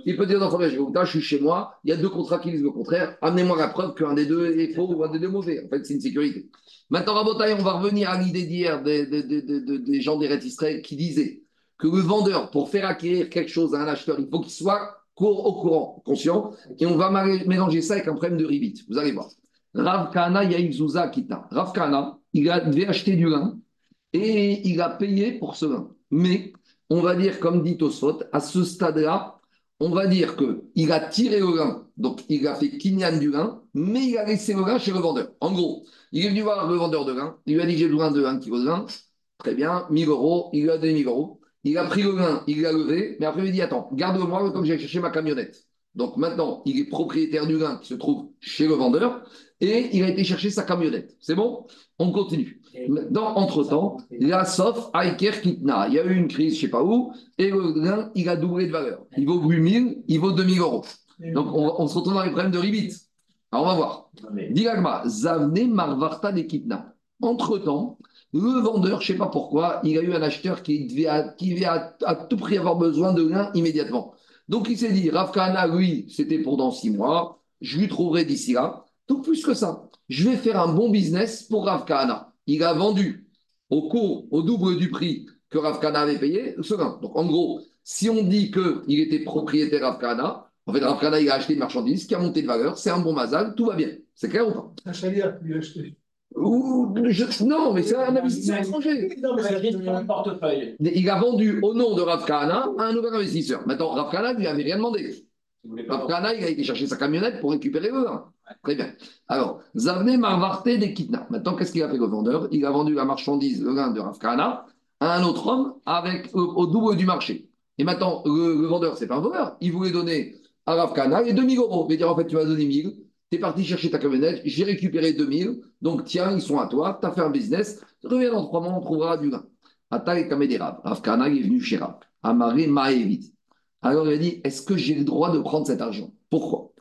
il peut dire aux enfants je suis chez moi, il y a deux contrats qui disent le contraire, amenez-moi la preuve qu'un des deux est faux ou un des deux mauvais. En fait, c'est une sécurité. Maintenant, Rabotaï, on va revenir à l'idée d'hier des, gens des Rêtes Israël qui disaient que le vendeur, pour faire acquérir quelque chose à un acheteur, il faut qu'il soit au courant, conscient, et on va mélanger ça avec un problème de ribit. Vous allez voir. Rav Kana Yaïzouza Kita. Rav Kana, il devait acheter du lin et il a payé pour ce lin. Mais on va dire, comme dit Tosfot, à ce stade-là, on va dire qu'il a tiré le lin, donc il a fait kinyan du lin, mais il a laissé le lin chez le vendeur. En gros, il est venu voir le vendeur de lin, il lui a dit j'ai besoin de 1 kg de lin, très bien, 1000 euros, il lui a donné 1000 euros. Il a pris le lin, il l'a levé, mais après il dit attends, garde-moi comme j'ai cherché ma camionnette. Donc maintenant, il est propriétaire du grain qui se trouve chez le vendeur et il a été chercher sa camionnette. C'est bon? On continue. Dans, entre-temps, la Sof Aiker Kitna. Il y a eu une crise, je ne sais pas où, et le grain, il a doublé de valeur. Il vaut 8000, il vaut 2000 euros. Donc on, se retrouve dans les problèmes de ribit. Alors on va voir. Dilagma, Zavne Marvarta de Kitna. Entre-temps, le vendeur, je ne sais pas pourquoi, il a eu un acheteur qui devait, qui à, tout prix avoir besoin de grain immédiatement. Donc il s'est dit, Rafkana, lui, c'était pour dans six mois, je lui trouverai d'ici là. Donc, plus que ça, je vais faire un bon business pour Rav Il a vendu au au double du prix que Rav avait payé ce vin. Donc, en gros, si on dit qu'il était propriétaire Rav en fait, Rav il a acheté une marchandise qui a monté de valeur, c'est un bon mazal, tout va bien. C'est clair ou pas? Un chalier, il a acheté. Non, mais c'est un investisseur étranger. Non, mais un portefeuille. Il a vendu au nom de Rav à un nouvel investisseur. Maintenant, Rav ne lui avait rien demandé. Rav il a été chercher sa camionnette pour récupérer le vin. Très bien. Alors, Zavne Marvarte des Kitna. Maintenant, qu'est-ce qu'il a fait le vendeur? Il a vendu la marchandise, le vin de Rafkana, à un autre homme avec, au, double du marché. Et maintenant, le, vendeur, c'est pas un voleur. Il voulait donner à Rafkana les 2000 euros. Il va dire en fait, tu m'as donné 1000, tu es parti chercher ta camionnette, j'ai récupéré 2000, donc tiens, ils sont à toi, tu as fait un business, reviens dans trois mois, on trouvera du vin. Atal Kamederav. Rafkana est venu chez Rav. Amaré Maevit. Alors il a dit Est-ce que j'ai le droit de prendre cet argent? Pourquoi?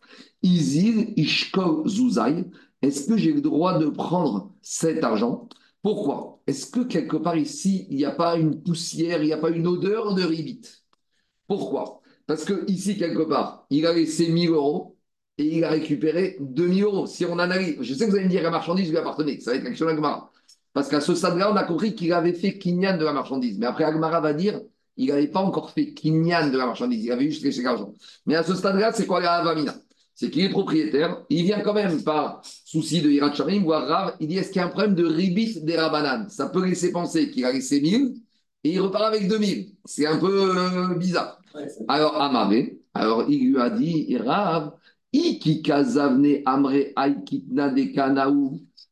Izil Ishkol Zuzai, est-ce que j'ai le droit de prendre cet argent? Pourquoi? Est-ce que quelque part ici, il n'y a pas une poussière, il n'y a pas une odeur de ribit Pourquoi? Parce que ici, quelque part, il a laissé 1000 euros et il a récupéré 2000 euros. Si on analyse, je sais que vous allez me dire la marchandise lui appartenait, ça va être l'action d'Agmara. Parce qu'à ce stade-là, on a compris qu'il avait fait Kinyan de la marchandise. Mais après, Agmara va dire il n'avait pas encore fait Kinyan de la marchandise, il avait juste laissé l'argent. Mais à ce stade-là, c'est quoi la Avamina c'est qu'il est propriétaire, il vient quand même par souci de Hirat voir Rav, il dit est-ce qu'il y a un problème de ribit des Rabanan Ça peut laisser penser qu'il a laissé 1000 et il repart avec 2000. C'est un peu euh, bizarre. alors Amare, alors il lui a dit Rav,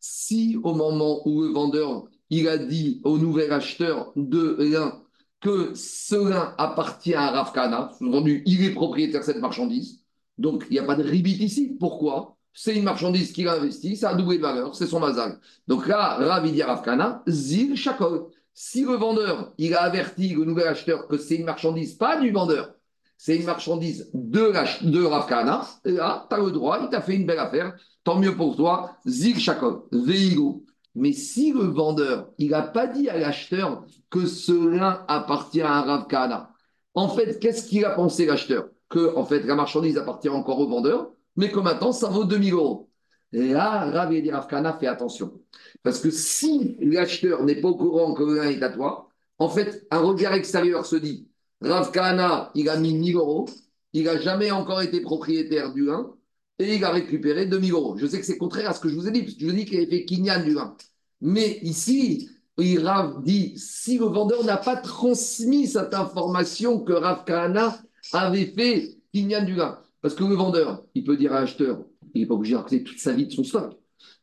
Si au moment où le vendeur il a dit au nouvel acheteur de l'un que ce lin appartient à Rav Kana, il est propriétaire de cette marchandise, donc, il n'y a pas de ribit ici. Pourquoi? C'est une marchandise qu'il a investie, ça a doublé de valeur, c'est son mazal. Donc là, Ravidia Ravkana, Zil Shakol. Si le vendeur, il a averti le nouvel acheteur que c'est une marchandise, pas du vendeur, c'est une marchandise de, de Ravkana, là, tu as le droit, il t'a fait une belle affaire, tant mieux pour toi, Zil Shakol, Veigo. Mais si le vendeur, il n'a pas dit à l'acheteur que cela appartient à Ravkana, en fait, qu'est-ce qu'il a pensé l'acheteur? Que en fait, la marchandise appartient encore au vendeur, mais que maintenant, ça vaut 2000 euros. Et là, Rav et Ravkana fait attention. Parce que si l'acheteur n'est pas au courant que vin est à toi, en fait, un regard extérieur se dit Ravkana, il a mis 1000 euros, il n'a jamais encore été propriétaire du vin, et il a récupéré 2000 euros. Je sais que c'est contraire à ce que je vous ai dit, parce que je vous ai dit qu'il avait fait Kinyan du vin. Mais ici, Rav dit si le vendeur n'a pas transmis cette information que Ravkana avait fait Kinyan du vin. Parce que le vendeur, il peut dire à l'acheteur, il n'est pas obligé de toute sa vie de son stock.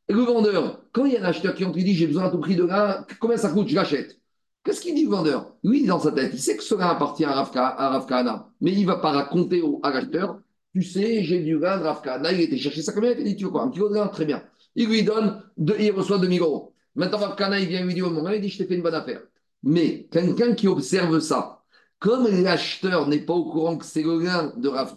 Et le vendeur, quand il y a un acheteur qui il dit j'ai besoin à tout prix de grain, combien ça coûte, je l'achète. Qu'est-ce qu'il dit le vendeur? Lui, dans sa tête, il sait que ce grain appartient à Rafkana, mais il ne va pas raconter au, à tu sais, j'ai du grain de Rafkana, il était chercher sa camionnette, il dit tu veux quoi? Un kilo de grain Très bien. Il lui donne, il reçoit 2000 euros. Maintenant, Rafkana, il vient lui dire au moment, il dit je t'ai fait une bonne affaire. Mais quelqu'un qui observe ça, comme l'acheteur n'est pas au courant que c'est le gain de Rav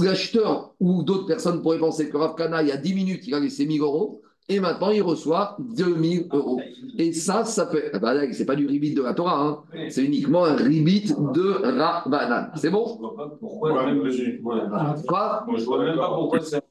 l'acheteur ou d'autres personnes pourraient penser que Rav il y a 10 minutes, il a laissé 1000 euros, et maintenant il reçoit 2000 euros. Et ça, ça peut. Ah bah c'est pas du ribit de la Torah, hein. c'est uniquement un ribit de Rabbanan. C'est bon? Pourquoi Je vois même pas pourquoi c'est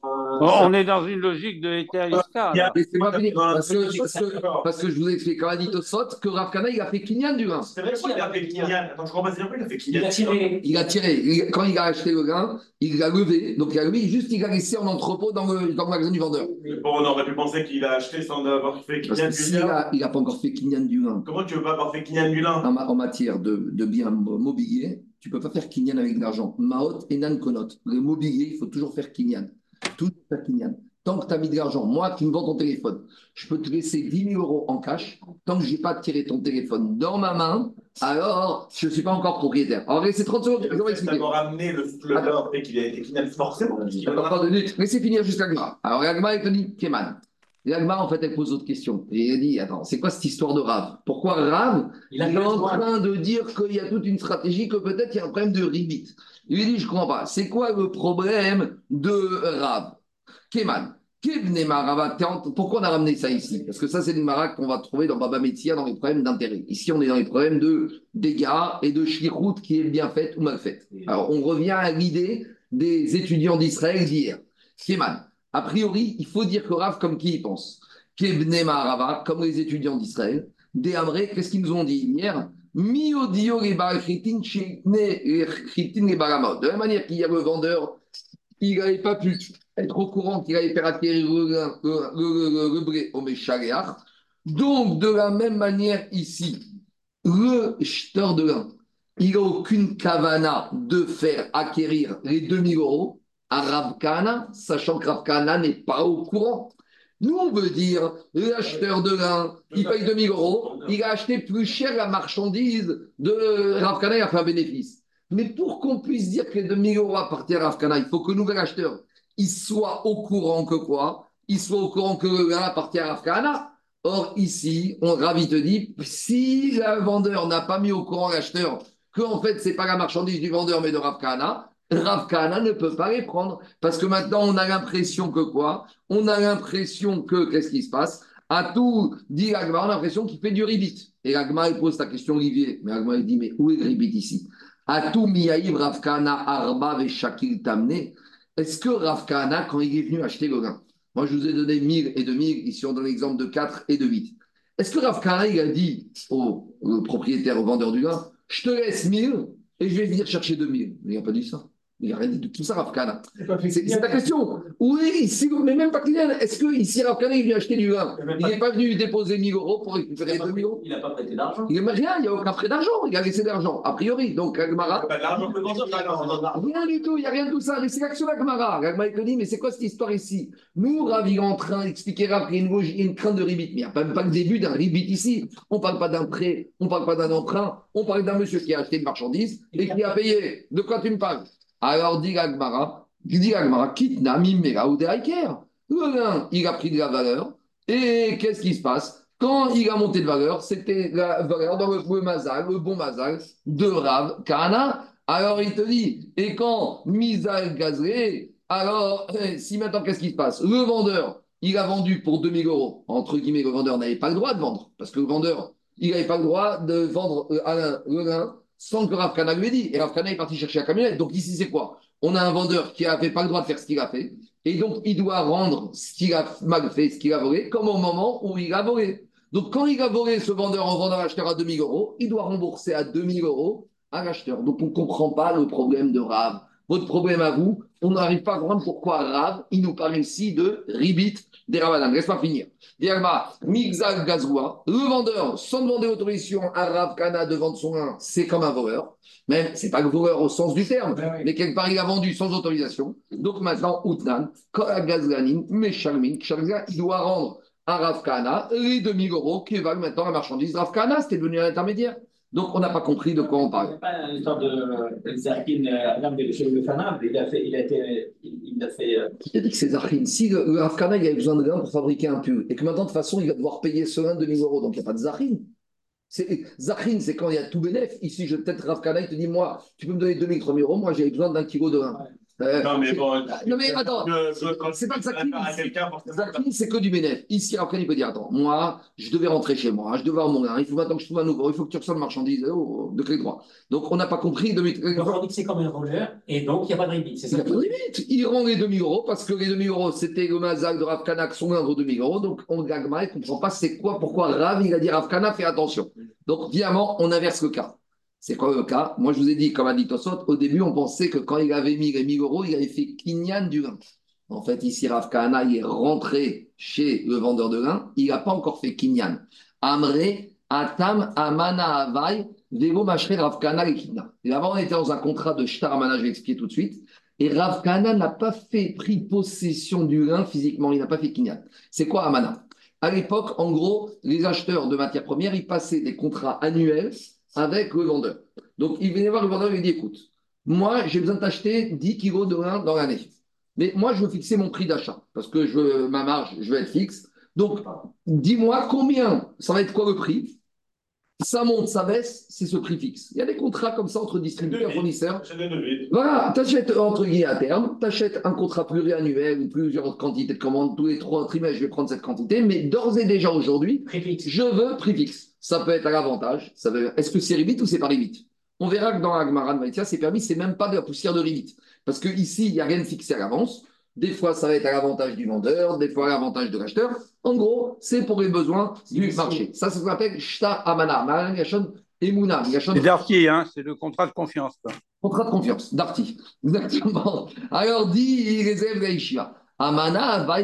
on est dans une logique de Eterisca. Parce que, parce que je vous ai expliqué quand a dit Tosot que Rav il a fait Kinyan du vin. C'est vrai qu'il a fait Kinyan. Attends, je comprends pas, il a fait Kinyan. Il a tiré. Il a tiré. Quand il a acheté le grain, il l'a levé. Donc il a levé, juste il a laissé en entrepôt dans le, dans le magasin du vendeur. Bon, on aurait pu penser qu'il a acheté sans avoir fait Kinyan du vin. Il n'a pas encore fait Kinyan du vin. Comment tu veux pas avoir fait Kinyan du vin en, matière de, de biens mobiliers, tu ne peux pas faire Kinyan avec de l'argent. Maot et Nan Konot. Le mobilier, il faut toujours faire Kinyan. Tout est Kinyan. Tant que tu as mis de l'argent, moi qui me vends ton téléphone, je peux te laisser 10 000 euros en cash. Tant que je n'ai pas tiré ton téléphone dans ma main, alors je ne suis pas encore propriétaire. Alors, laissez 30 secondes, je vais expliquer. D'abord amené le flotteur et qu'il est final forcément. Attends, laissez finir jusqu'à Gma. Alors, Gma, il te dit, Keman. L'Agma, en fait, elle pose d'autres questions. Et elle dit Attends, c'est quoi cette histoire de Rav Pourquoi Rav il, est en train de dire qu'il y a toute une stratégie, que peut-être il y a un problème de ribit Il lui dit Je ne comprends pas. C'est quoi le problème de Rav? Keman. Pourquoi on a ramené ça ici? Parce que ça, c'est une maraque qu'on va trouver dans Baba Metzia dans les problèmes d'intérêt. Ici, on est dans les problèmes de dégâts et de shlichut qui est bien faite ou mal faite. Alors, on revient à l'idée des étudiants d'Israël d'hier. Keman. A priori, il faut dire que Rav, comme qui il pense? Kebne Rava, comme les étudiants d'Israël, des Amré, qu'est-ce qu'ils nous ont dit hier? De la même manière qu'il y a le vendeur, il n'avait pas pu être au courant qu'il allait faire acquérir le blé au Méchaléach. Donc, de la même manière ici, le jeteur de lin, il n'a aucune kavana de faire acquérir les 2000 euros à Ravkana, sachant que Ravkana n'est pas au courant. Nous, on veut dire, l'acheteur de lin, il paye 2000 euros, il a acheté plus cher la marchandise de Ravkana, il a fait un bénéfice. Mais pour qu'on puisse dire que les 2000 euros appartiennent à Ravkana, il faut que le nouvel acheteur, il soit au courant que quoi? Il soit au courant que le lin appartient à Ravkana. Or, ici, on ravi te dit, si le vendeur n'a pas mis au courant l'acheteur que en fait, ce n'est pas la marchandise du vendeur, mais de Ravkana, Rav ne peut pas les prendre. Parce que maintenant, on a l'impression que quoi? On a l'impression que, qu'est-ce qui se passe? À tout, dit Agma, on a l'impression qu'il fait du ribit. Et Agma, il pose la question, Olivier. Mais Agma, il dit, mais où est le ribit ici? À tout, Miyaïv, Rav Arba Shakil Tamne. Est-ce que Rav quand il est venu acheter le grain, moi je vous ai donné 1000 et 2000, ici on donne l'exemple de 4 et de 8. Est-ce que Rav il a dit au, propriétaire, au vendeur du grain, je te laisse 1000 et je vais venir chercher 2000 Il n'a pas dit ça. Il n'y a rien dit de tout ça, Rafkana. C'est ta question. Oui, mais même pas. Est-ce que ici, Rafkana, il vient acheter du vin Il n'est pas venu déposer 1000 euros pour récupérer 2000 euros Il n'a pas prêté d'argent. Il n'a rien, il n'y a aucun prêt d'argent. Il a laissé l'argent, a priori. Donc, Agmara. Rien du tout, il n'y a rien de tout ça. Mais c'est l'action d'Agmara. Agmara, il te dit, mais c'est quoi cette histoire ici? Nous, Rav, il est en train d'expliquer Rav qu'il y a une crainte de ribit. Mais il n'y a même pas le début d'un ribit ici. On ne parle pas d'un prêt, on ne parle pas d'un emprunt. On parle d'un monsieur qui a acheté une marchandise et qui a payé. De quoi tu me parles? Alors dit Agmara, dit Agmara, kitna mimera ou Le lin, il a pris de la valeur. Et qu'est-ce qui se passe Quand il a monté de valeur, c'était la valeur dans le, mazal, le bon mazal de Rav Kana. Alors il te dit, et quand Mizal Gazré, alors eh, si maintenant qu'est-ce qui se passe Le vendeur, il a vendu pour 2000 euros. Entre guillemets, le vendeur n'avait pas le droit de vendre. Parce que le vendeur, il n'avait pas le droit de vendre euh, le lin sans que Rav lui ait dit. Et Rav est parti chercher la camionnette. Donc ici, c'est quoi? On a un vendeur qui n'avait pas le droit de faire ce qu'il a fait. Et donc, il doit rendre ce qu'il a mal fait, ce qu'il a volé, comme au moment où il a volé. Donc, quand il a volé ce vendeur en vendant l'acheteur à 2000 euros, il doit rembourser à 2000 euros à l'acheteur. Donc, on ne comprend pas le problème de Rav. Votre problème à vous, on n'arrive pas à comprendre pourquoi Rav, il nous parle ici de Ribit des Ravadan. Laisse pas finir. Mixal Gazoua, le vendeur, sans demander autorisation à Rav Kana de vendre son vin, c'est comme un voleur. Même, c'est pas le voleur au sens du terme, ben mais quelque part, il a vendu sans autorisation. Donc maintenant, Outnan, Gazlanin, Meshalmin, il doit rendre à Rav Kana les 2000 euros qui valent maintenant la marchandise. Rav Kana, c'était devenu un intermédiaire. Donc, on n'a pas compris de quoi on parle. Ce pas l'histoire de Zarkin, Adam de il a fait. Il a, été, il a, fait euh, Qui a dit que c'est Zarkin Si le, Afghana, il avait besoin de grains pour fabriquer un pull, et que maintenant, de toute façon, il va devoir payer ce de 2000 euros, donc il n'y a pas de Zarkin. Zarkin, c'est quand il y a tout bénéf. Ici, je peut-être Rafkana, il te dit Moi, tu peux me donner 2000, 3000 euros, moi j'ai besoin d'un kilo de vin. Euh, non, mais bon. Non, mais attends, c'est pas Zakine. Zakine, c'est que du bénéfice. Ici, après, il peut dire Attends, moi, je devais rentrer chez moi, je devais avoir mon Il faut maintenant que je trouve un nouveau, il faut que tu reçoives marchandise oh, de clé droit. Donc, on n'a pas compris. Donc, on dit que c'est comme un voleur, et donc il n'y a pas de limite. Il n'y a pas de limite. Il rend les 2000 euros parce que les 2000 euros, c'était le mazal de Rav Kanak, son vaut 2000 euros. Donc, on gagma, il ne comprend pas c'est quoi, pourquoi Rav, il a dit Rav Kana, fais attention. Donc, évidemment, on inverse le cas. C'est quoi le cas? Moi, je vous ai dit, comme a dit Tosot, au début, on pensait que quand il avait mis les 1000 euros, il avait fait Kinyan du vin. En fait, ici, Rav il est rentré chez le vendeur de vin, il n'a pas encore fait Kinyan. Amre, Atam, Amana, Avai, Vego, Machre, Rav et Kinyan. Et avant, on était dans un contrat de Shtar Amana, je vais expliquer tout de suite. Et Rav n'a pas fait pris possession du vin physiquement, il n'a pas fait Kinyan. C'est quoi Amana? À l'époque, en gros, les acheteurs de matières premières, ils passaient des contrats annuels avec le vendeur. Donc, il vient voir le vendeur et lui dit écoute, moi, j'ai besoin d'acheter 10 kilos de lin dans l'année. Mais moi, je veux fixer mon prix d'achat parce que je ma marge, je veux être fixe. Donc, dis-moi combien, ça va être quoi le prix? Ça monte, ça baisse, c'est ce prix fixe. Il y a des contrats comme ça entre distributeurs et fournisseurs. Voilà, tu achètes entre guillemets à terme, tu achètes un contrat pluriannuel ou plusieurs quantités de commandes, tous les trois trimestres, je vais prendre cette quantité, mais d'ores et déjà aujourd'hui, je veux prix fixe. Ça peut être à l'avantage. Est-ce que c'est Ribit ou c'est pas Ribit On verra que dans Agmaran Maïtia, c'est permis, c'est même pas de la poussière de Ribit. Parce qu'ici, il n'y a rien de fixé à l'avance. Des fois, ça va être à l'avantage du vendeur, des fois à l'avantage de l'acheteur. En gros, c'est pour les besoins du marché. Ça, ça s'appelle Shta Amana. Emouna. C'est Darty, hein, c'est le contrat de confiance. Contrat de confiance, Darty. Exactement. Alors, dit, réserve la Amana va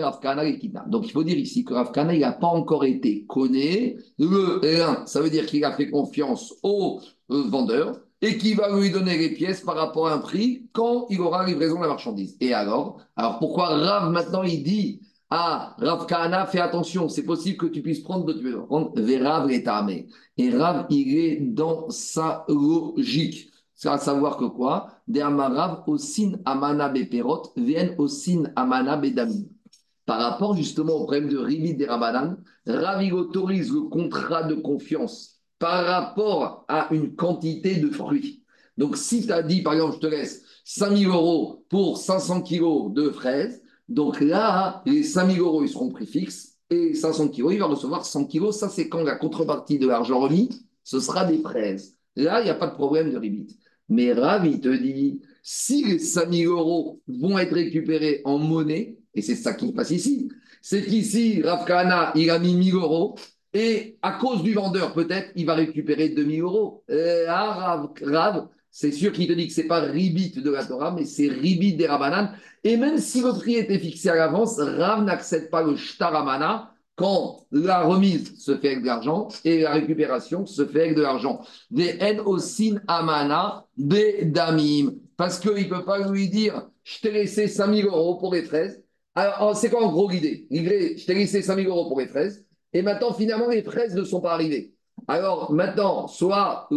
Rafkana Donc, il faut dire ici que Rafkana, il n'a pas encore été connu. Le 1, ça veut dire qu'il a fait confiance au euh, vendeur et qui va lui donner les pièces par rapport à un prix quand il aura livraison de la marchandise. Et alors Alors pourquoi Rav maintenant il dit Ah, Rav Kahana, fais attention, c'est possible que tu puisses prendre, tu peux prendre Vérav et Et Rav, il est dans sa logique. C'est à savoir que quoi? Rav, au sin amana beperot, viennent au sin amana. Par rapport justement au problème de Ribit des Rabanan, Rav il autorise le contrat de confiance par rapport à une quantité de fruits. Donc, si tu as dit, par exemple, je te laisse 5 000 euros pour 500 kilos de fraises, donc là, les 5 000 euros, ils seront prix fixe et 500 kilos, il va recevoir 100 kilos. Ça, c'est quand la contrepartie de l'argent remis, ce sera des fraises. Là, il n'y a pas de problème de limite. Mais Ravi te dit, si les 5 000 euros vont être récupérés en monnaie, et c'est ça qui se passe ici, c'est qu'ici, Rav Kahana, il a mis 1000 euros, et à cause du vendeur, peut-être, il va récupérer 2000 euros. Euh, ah, Rav, c'est sûr qu'il te dit que ce n'est pas ribit de la Torah, mais c'est ribit des Rabanan. Et même si le prix était fixé à l'avance, Rav n'accepte pas le shtaramana quand la remise se fait avec de l'argent et la récupération se fait avec de l'argent. Des osin amana damim. Parce qu'il ne peut pas lui dire je t'ai laissé 5000 euros pour les fraises. Alors, c'est quoi en gros l'idée? Je t'ai laissé 5000 euros pour les fraises. Et maintenant, finalement, les fraises ne sont pas arrivées. Alors maintenant, soit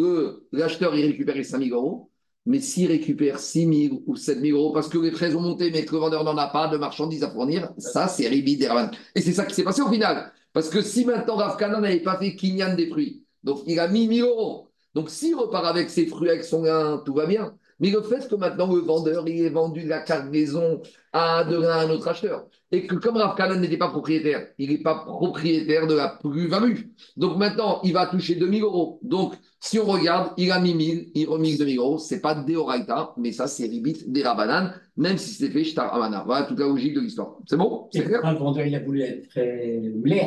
l'acheteur, il récupère les 5 000 euros, mais s'il récupère 6 000 ou 7 000 euros parce que les fraises ont monté, mais que le vendeur n'en a pas de marchandises à fournir, ça, c'est Ribi Dervan. Et c'est ça qui s'est passé au final. Parce que si maintenant Rav n'avait pas fait Kinyan des fruits, donc il a mis 1000 euros. Donc s'il repart avec ses fruits, avec son gain, tout va bien. Mais le fait que maintenant le vendeur il ait vendu la cargaison à, de, à un autre acheteur, et que comme Rav n'était pas propriétaire, il n'est pas propriétaire de la plus-value. Donc maintenant, il va toucher 2000 euros. Donc si on regarde, il a mis 1000, il remise 2000 euros. Ce n'est pas Deoraita, mais ça, c'est Ribit des Rabanan, même si c'était fait Shtar Amana. Voilà toute la logique de l'histoire. C'est bon? C'est clair? Le vendeur, il a voulu être très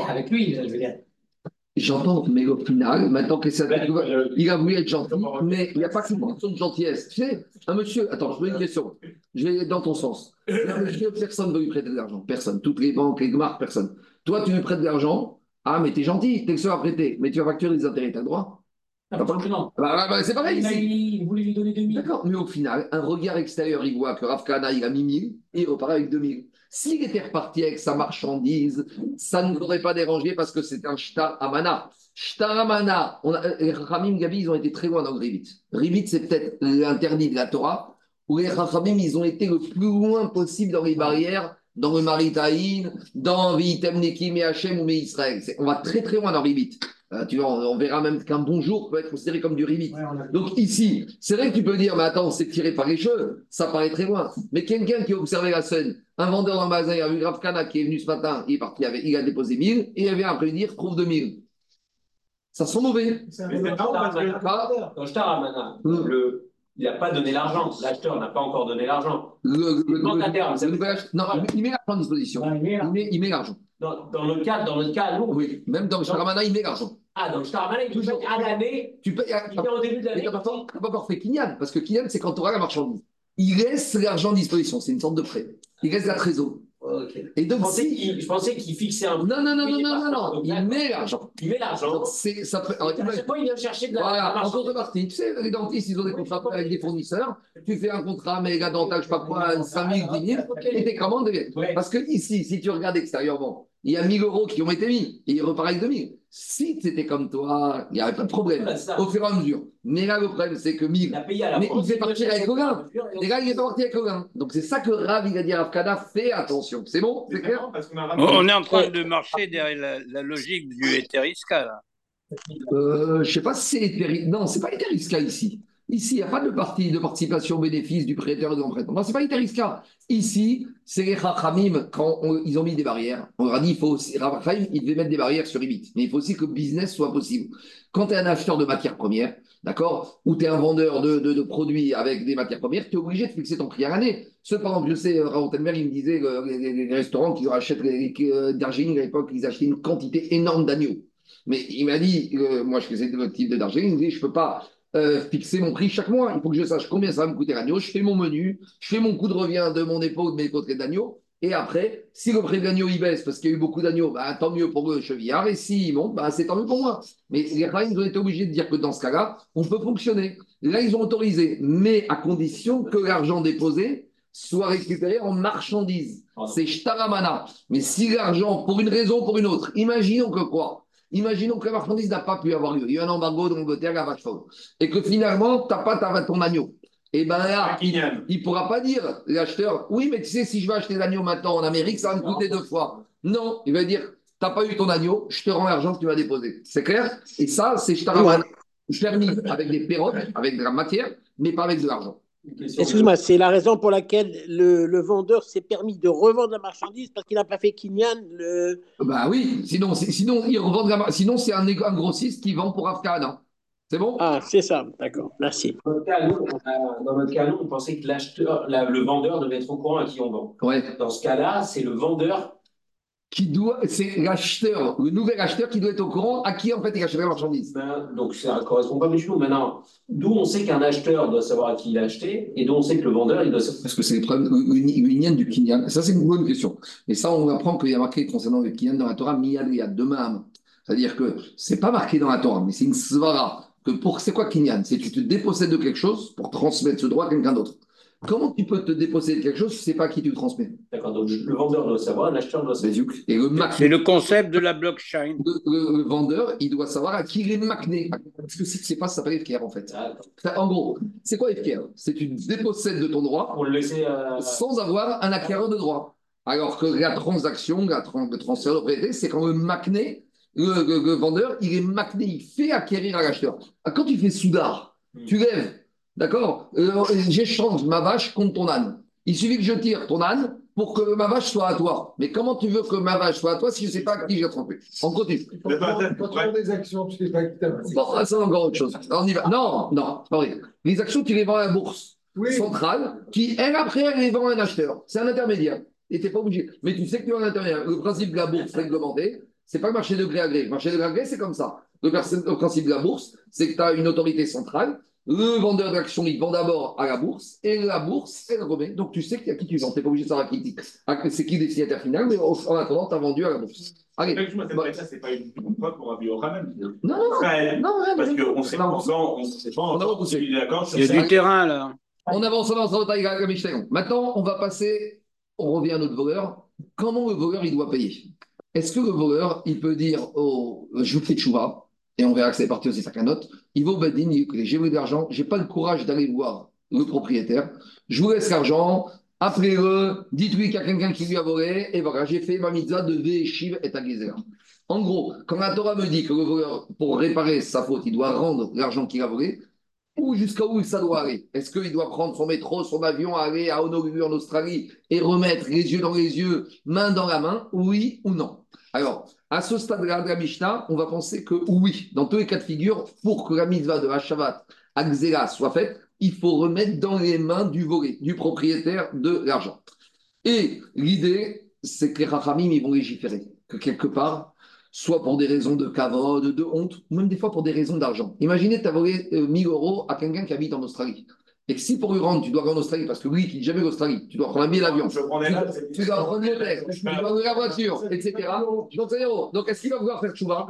avec lui, je veux dire. J'entends, mais au final, maintenant que ça, il a voulu être gentil, mais il n'y a pas qu'une question de gentillesse. Tu sais, un monsieur, attends, je veux une question. Je vais dans ton sens. personne ne veut lui prêter de l'argent. Personne. Toutes les banques, les marques, personne. Toi, tu lui prêtes de l'argent. Ah, mais tu es gentil, es le seul à prêter. Mais tu vas facturer des intérêts, tu as le droit. Ah, non. Bah, bah, c'est pareil. Il, voulait lui donner 2000. D'accord, mais au final, un regard extérieur, il voit que Rafkana, il a mis 1000 et il repart avec 2000. S'il était reparti avec sa marchandise, ça ne nous aurait pas dérangé parce que c'est un shtar amana. Shtar amana, on les Ramim Gabi, ils ont été très loin dans le Rivit. Rivit, c'est peut-être l'interdit de la Torah, où les Ramim, ils ont été le plus loin possible dans les barrières, dans le Maritaïn, dans Vitem Nekim et Hachem ou Israël. On va très très loin dans Rivit. Euh, tu vois, on, verra même qu'un bonjour peut être considéré comme du rimit. Donc ici, c'est vrai que tu peux dire, mais attends, c'est tiré par les cheveux, ça paraît très loin. Mais quelqu'un qui a observé la scène, un vendeur dans le magasin, il a vu Kana qui est venu ce matin, il est parti, il, a déposé 1000, et il avait après dire, trouve 2000. Ça sent mauvais. Je hmm. le, il n'a pas donné l'argent. L'acheteur n'a pas encore donné l'argent. Le, le, non, il met l'argent à disposition. il met l'argent. Dans, dans, le cas, dans le cas. Oui, même dans le Sharamana, il met l'argent. Ah, dans le Sharamana, il touche à l'année. Tu payes il au début de l'année. Tu n'as pas encore fait Kinyan, parce que Kinyan, c'est quand tu auras la marchandise. Il laisse l'argent à disposition, c'est une sorte de prêt. Il laisse la trésor. Et donc, je pensais qu'il fixait un. Non, non, non, non, non, non, non. Il met l'argent. Il met l'argent. C'est ça. Peut... Alors, à chaque fois, il vient chercher de la. Voilà, en contrepartie. Tu sais, les dentistes, ils ont des contrats avec des fournisseurs. Tu fais un contrat méga dental, je sais pas quoi, 5 000, 10 000, et tes commandes deviennent. Parce que ici, si tu regardes extérieurement, il y a 1000 euros qui ont été mis et il repart avec 2000. Si c'était comme toi, il n'y avait pas de problème, au fur et à mesure. Mais là, le problème, c'est que Mir, mais il fait partir avec Colin. Les gars, il est parti avec Colin. Donc c'est ça que Rav, il a dit à Rafkada, fais attention. C'est bon? C'est clair? On est en train de marcher derrière la, logique du Eteriska, là. Euh, je ne sais pas si c'est Eteriska. Non, ce n'est pas Eteriska ici. Ici, il n'y a pas de partie de participation au bénéfice du prêteur et de l'emprunteur. Non, ce n'est pas Eteriska. Ici, c'est les Chachamim, quand ils ont mis des barrières. On leur a dit, il faut aussi, il devait mettre des barrières sur Ibit. Mais il faut aussi que le business soit possible. Quand tu es un acheteur de matières premières, d'accord, ou tu es un vendeur de, de, produits avec des matières premières, tu es obligé de fixer ton prix à l'année. Cependant, je sais, euh, Raoul il me disait, euh, les, restaurants qui rachètent euh, d'Argéline à l'époque, ils achetaient une quantité énorme d'agneaux. Mais il m'a dit, moi je faisais le type d'Argéline, il me dit, je ne peux pas euh, fixer mon prix chaque mois. Il faut que je sache combien ça va me coûter l'agneau. Je fais mon menu, je fais mon coût de revient de mon dépôt, de mes côtés d'agneau. Et après, si le prix de l'agneau il baisse parce qu'il y a eu beaucoup d'agneaux, bah, tant mieux pour le chevillard. Et s'il monte, bah, c'est tant mieux pour moi. Mais les ils ont été obligés de dire que dans ce cas-là, on peut fonctionner. Là, ils ont autorisé, mais à condition que l'argent déposé soit récupéré en marchandises. C'est shtaramana. Mais si l'argent, pour une raison ou pour une autre, imaginons que quoi? Imaginons que la marchandise n'a pas pu avoir lieu. Il y a un embargo d'Angleterre, la vache folle. Et que finalement, tu n'as pas ton agneau. Et bien là, il ne pourra pas dire, l'acheteur, oui, mais tu sais, si je vais acheter l'agneau maintenant en Amérique, ça va me coûter deux fois. Non, il va dire, tu n'as pas eu ton agneau, je te rends l'argent que tu vas déposer. C'est clair? Et ça, c'est je permis avec des perrottes, avec de la matière, mais pas avec de l'argent. Excuse-moi, c'est la raison pour laquelle le, vendeur s'est permis de revendre la marchandise parce qu'il n'a pas fait Kinyan le. Bah oui, sinon, sinon, il revend sinon c'est un, un, grossiste qui vend pour Afghan. C'est bon? Ah, c'est ça, d'accord, merci. Dans notre cas, nous, on, dans notre cas, on pensait que l'acheteur, le vendeur devait être au courant à qui on vend. Ouais. Dans ce cas-là, c'est le vendeur qui doit, c'est l'acheteur, le nouvel acheteur qui doit être au courant à qui en fait il achète la marchandise. Ben, donc ça ne correspond pas du tout. Maintenant, d'où on sait qu'un acheteur doit savoir à qui il a acheté et d'où on sait que le vendeur il doit savoir. Parce que c'est l'union du kinyan. Ça c'est une bonne question. Et ça on apprend qu'il y a marqué concernant le kinyan dans la Torah miyad yad de C'est-à-dire que c'est pas marqué dans la Torah, mais c'est une svara. Que pour c'est quoi kinyan C'est tu te dépossèdes de quelque chose pour transmettre ce droit à quelqu'un d'autre. Comment tu peux te déposséder de quelque chose si tu ne sais pas à qui tu le transmets D'accord, donc le vendeur doit savoir, l'acheteur doit savoir. C'est le concept de la blockchain. Le, vendeur, il doit savoir à qui il est macné. Parce que si tu ne sais pas, ça s'appelle FKR en fait. En gros, c'est quoi FKR C'est tu te dépossèdes de ton droit Pour le laisser, euh, sans avoir un acquéreur de droit. Alors que la transaction, la le transfert de propriété, c'est quand le macné, le, vendeur, il est macné, il fait acquérir à l'acheteur. Quand tu fais soudard, hmm. tu lèves D'accord? Euh, J'échange ma vache contre ton âne. Il suffit que je tire ton âne pour que ma vache soit à toi. Mais comment tu veux que ma vache soit à toi si je ne sais pas à qui j'ai trompé On continue. Quand tu des actions, tu ne sais pas qui t'as Bon, c'est encore autre chose. On y va. Non, non, pas vrai. Les actions, tu les vends à la bourse centrale qui, elle, après, elle les vend à un acheteur. C'est un intermédiaire. Et tu n'es pas obligé. Mais tu sais que tu es un intermédiaire. Le principe de la bourse réglementée, c'est pas le marché de gré à gré. Le marché de gré à gré, c'est comme ça. Le principe de la bourse, c'est que tu as une autorité centrale le vendeur d'actions, il vend d'abord à la bourse et la bourse, elle remet. Donc tu sais qu'il y a qui tu vends. Tu n'es pas obligé de savoir qui c'est qui le destinataire final, mais en attendant, tu as vendu à la bourse. Allez. Bah. Ça, c'est pas une preuve pour appuyer au Khamen. Non, non, non. Parce qu'on sait pas, on sait pas, on Il y a du terrain là. On avance, on avance, on avance Maintenant, on va passer, on revient à notre voleur. Comment le voleur, il doit payer? Est-ce que le voleur, il peut dire, oh, je vous fais de chouva, et on verra que c'est parti aussi, note. Il va au Badin, j'ai eu de l'argent, je n'ai pas le courage d'aller voir le propriétaire, je vous laisse l'argent, appelez-le, dites-lui qu'il y a quelqu'un qui lui a volé, et voilà, j'ai fait ma mitzvah de Veshiv et Tagezer. En gros, quand la Torah me dit que pour réparer sa faute, il doit rendre l'argent qu'il a volé, où jusqu'à où ça doit aller? Est-ce qu'il doit prendre son métro, son avion, aller à Honolulu en Australie et remettre les yeux dans les yeux, main dans la main Oui ou non? Alors, à ce stade-là de la Mishnah, on va penser que oui, dans tous les cas de figure, pour que la mitzvah de Hashavat Akzela soit faite, il faut remettre dans les mains du volé, du propriétaire de l'argent. Et l'idée, c'est que les Rachamim, ils vont légiférer. Que quelque part, soit pour des raisons de cavode, de honte, ou même des fois pour des raisons d'argent. Imaginez, tu as volé 1000 euh, euros à quelqu'un qui habite en Australie. Et que si pour lui rendre, tu dois aller en Australie, parce que lui, qui n'est jamais l'Australie, tu dois prendre un billet d'avion, tu, tu, dois prendre l'hôtel, tu dois prendre la voiture, etc. Donc, Donc, est-ce qu'il va vouloir faire tchouva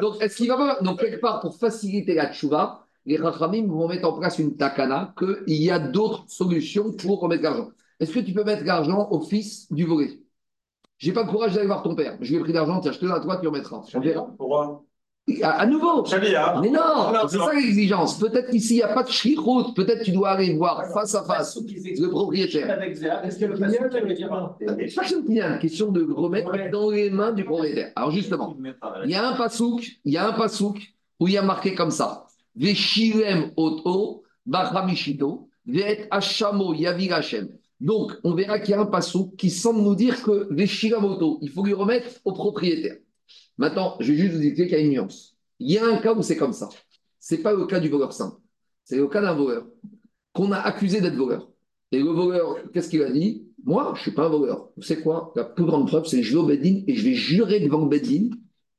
Donc, est-ce qu'il va Donc, quelque part, pour faciliter la tchouva, les rachamim vont mettre en place une takana qu'il y a d'autres solutions pour remettre l'argent. Est-ce que tu peux mettre l'argent au fils du volé J'ai pas le courage d'aller voir ton père. Je lui ai pris l'argent, tiens, je te donne à toi, tu remettras. Pourquoi À, nouveau. Mais non, c'est ça l'exigence. Peut-être qu'ici, il n'y a pas de shlichut. Peut-être tu dois aller voir face à face le propriétaire. Est-ce que le question de remettre dans les mains du propriétaire. Alors justement, il y a un pasouk, il y a un pasouk où il y a marqué comme ça. Veshilem oto, bachamishito, ve'et hashamo yavir Hashem. Donc, on verra qu'il y a un pasouk qui semble nous dire que Veshilem oto, il faut lui remettre au propriétaire. Maintenant, je vais juste vous dire qu'il y a une nuance. Il y a un cas où c'est comme ça. Ce n'est pas le cas du voleur simple. C'est le cas d'un voleur qu'on a accusé d'être voleur. Et le voleur, qu'est-ce qu'il a dit? Moi, je ne suis pas un voleur. Vous savez quoi? La plus grande preuve, c'est que je vais au Bedin et je vais jurer devant le Bedin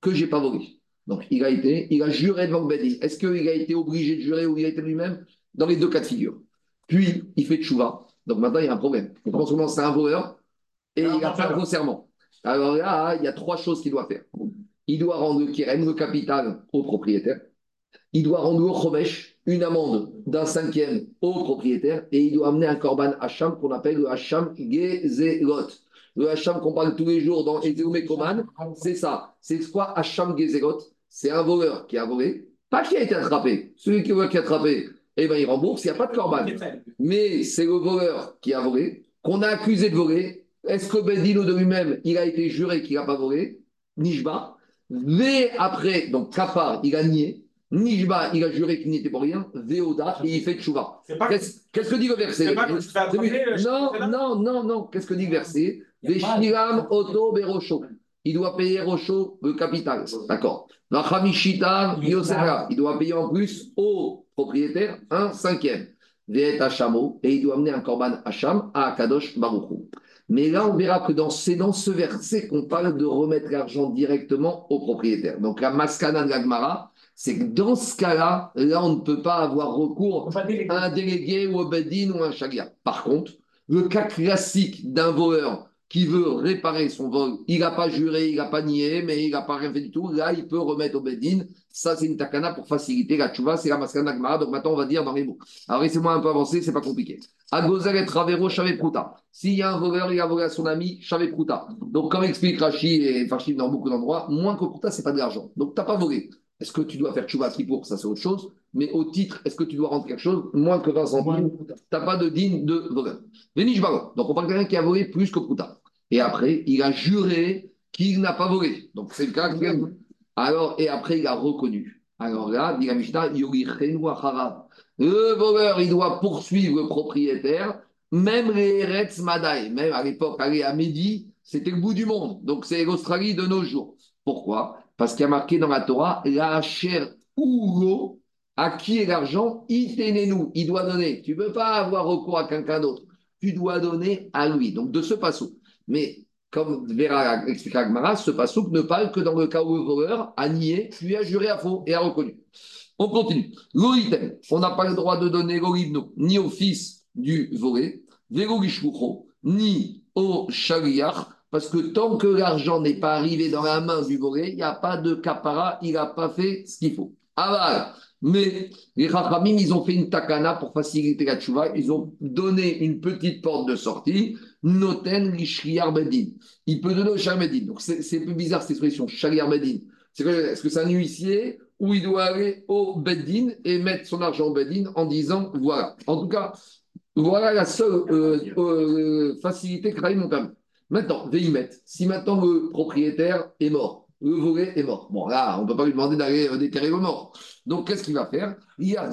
que je n'ai pas volé. Donc, il a été, il a juré devant le Bedin. Est-ce qu'il a été obligé de jurer ou il a été lui-même? Dans les deux cas de figure. Puis, il fait tchouva. Donc maintenant, il y a un problème. On pense que c'est un voleur et il a fait un gros serment. Alors là, il y a trois choses qu'il doit faire il doit rendre le kirem, le capital, au propriétaire. Il doit rendre au chomesh une amende d'un cinquième au propriétaire et il doit amener un korban hacham qu'on appelle le hacham gezelot. Le hacham qu'on parle tous les jours dans Ezeume Koman, c'est ça. C'est quoi hacham gezelot C'est un voleur qui a volé, pas qui a été attrapé. Celui qui a été attrapé, eh ben, il rembourse, il n'y a pas de korban. Mais c'est le voleur qui a volé, qu'on a accusé de voler. Est-ce que Bedino de lui-même, il a été juré qu'il n'a pas volé Nishba, V après, donc Kafar, il a nié. Nijba, il a juré qu'il n'était pour rien. Veoda, et il fait Tchouva. Qu'est-ce que dit le verset? Non, non, non, non. Qu'est-ce que dit le verset? Veshiram Oto Berosho. Il doit payer Rocho le capital. D'accord. Il doit payer en plus au propriétaire un cinquième. Veet Hachamo. Et il doit amener un korban Hacham à Kadosh Baruchou. Mais là, on verra que dans, c'est dans ce verset qu'on parle de remettre l'argent directement au propriétaire. Donc la maskana de l'agmara, c'est que dans ce cas-là, là, on ne peut pas avoir recours à un délégué ou un bedin ou un chagia. Par contre, le cas classique d'un voleur qui veut réparer son vol, il n'a pas juré, il n'a pas nié, mais il n'a pas rien fait du tout, là, il peut remettre au bedin. Ça, c'est une takana pour faciliter la tchouva, c'est la maskana d'agmara. Donc maintenant, on va dire dans les mots. Alors, laissez-moi un peu avancer, c'est pas compliqué. Agozel et Travero Pruta. S'il y a un voleur, il a volé à son ami Pruta. Donc, comme explique Rachi et Farchim dans beaucoup d'endroits, moins que Pruta, ce n'est pas de l'argent. Donc, tu n'as pas volé. Est-ce que tu dois faire Tchouva pour Ça, c'est autre chose. Mais au titre, est-ce que tu dois rendre quelque chose Moins que 20 centimes, tu n'as pas de digne de voleur. Vénish Donc, on parle de quelqu'un qui a volé plus que Pruta. Et après, il a juré qu'il n'a pas volé. Donc, c'est le cas. Alors, et après, il a reconnu. Alors là, dit la Mishnah, le voleur, il doit poursuivre le propriétaire, même les Eretz Madai, même à l'époque, aller à Midi, c'était le bout du monde. Donc c'est l'Australie de nos jours. Pourquoi? Parce qu'il y a marqué dans la Torah, la chair ou à qui est l'argent? Nous Il doit donner. Tu ne peux pas avoir recours à quelqu'un d'autre. Tu dois donner à lui. Donc de ce passage. Mais comme verra explique Agmara, ce passouk ne parle que dans le cas où le voleur a nié, puis a juré à faux et a reconnu. On continue. L'oritem, on n'a pas le droit de donner l'oribno ni au fils du volé, ni au chariach, parce que tant que l'argent n'est pas arrivé dans la main du volé, il n'y a pas de capara, il n'a pas fait ce qu'il faut. Ah mais les Chachamim, ils ont fait une takana pour faciliter la tchouva. Ils ont donné une petite porte de sortie, noten l'ishriar bedin. Il peut donner au shariar bedin. Donc c'est plus bizarre cette expression, shariar bedin. Est-ce que c'est un huissier ou il doit aller au bedin et mettre son argent au bedin en disant voilà. En tout cas, voilà la seule euh, euh, facilité que mon permis. Maintenant, Veimet, si maintenant le propriétaire est mort, le volet est mort. Bon, là, on ne peut pas lui demander d'aller euh, déterrer le mort. Donc, qu'est-ce qu'il va faire? Il y a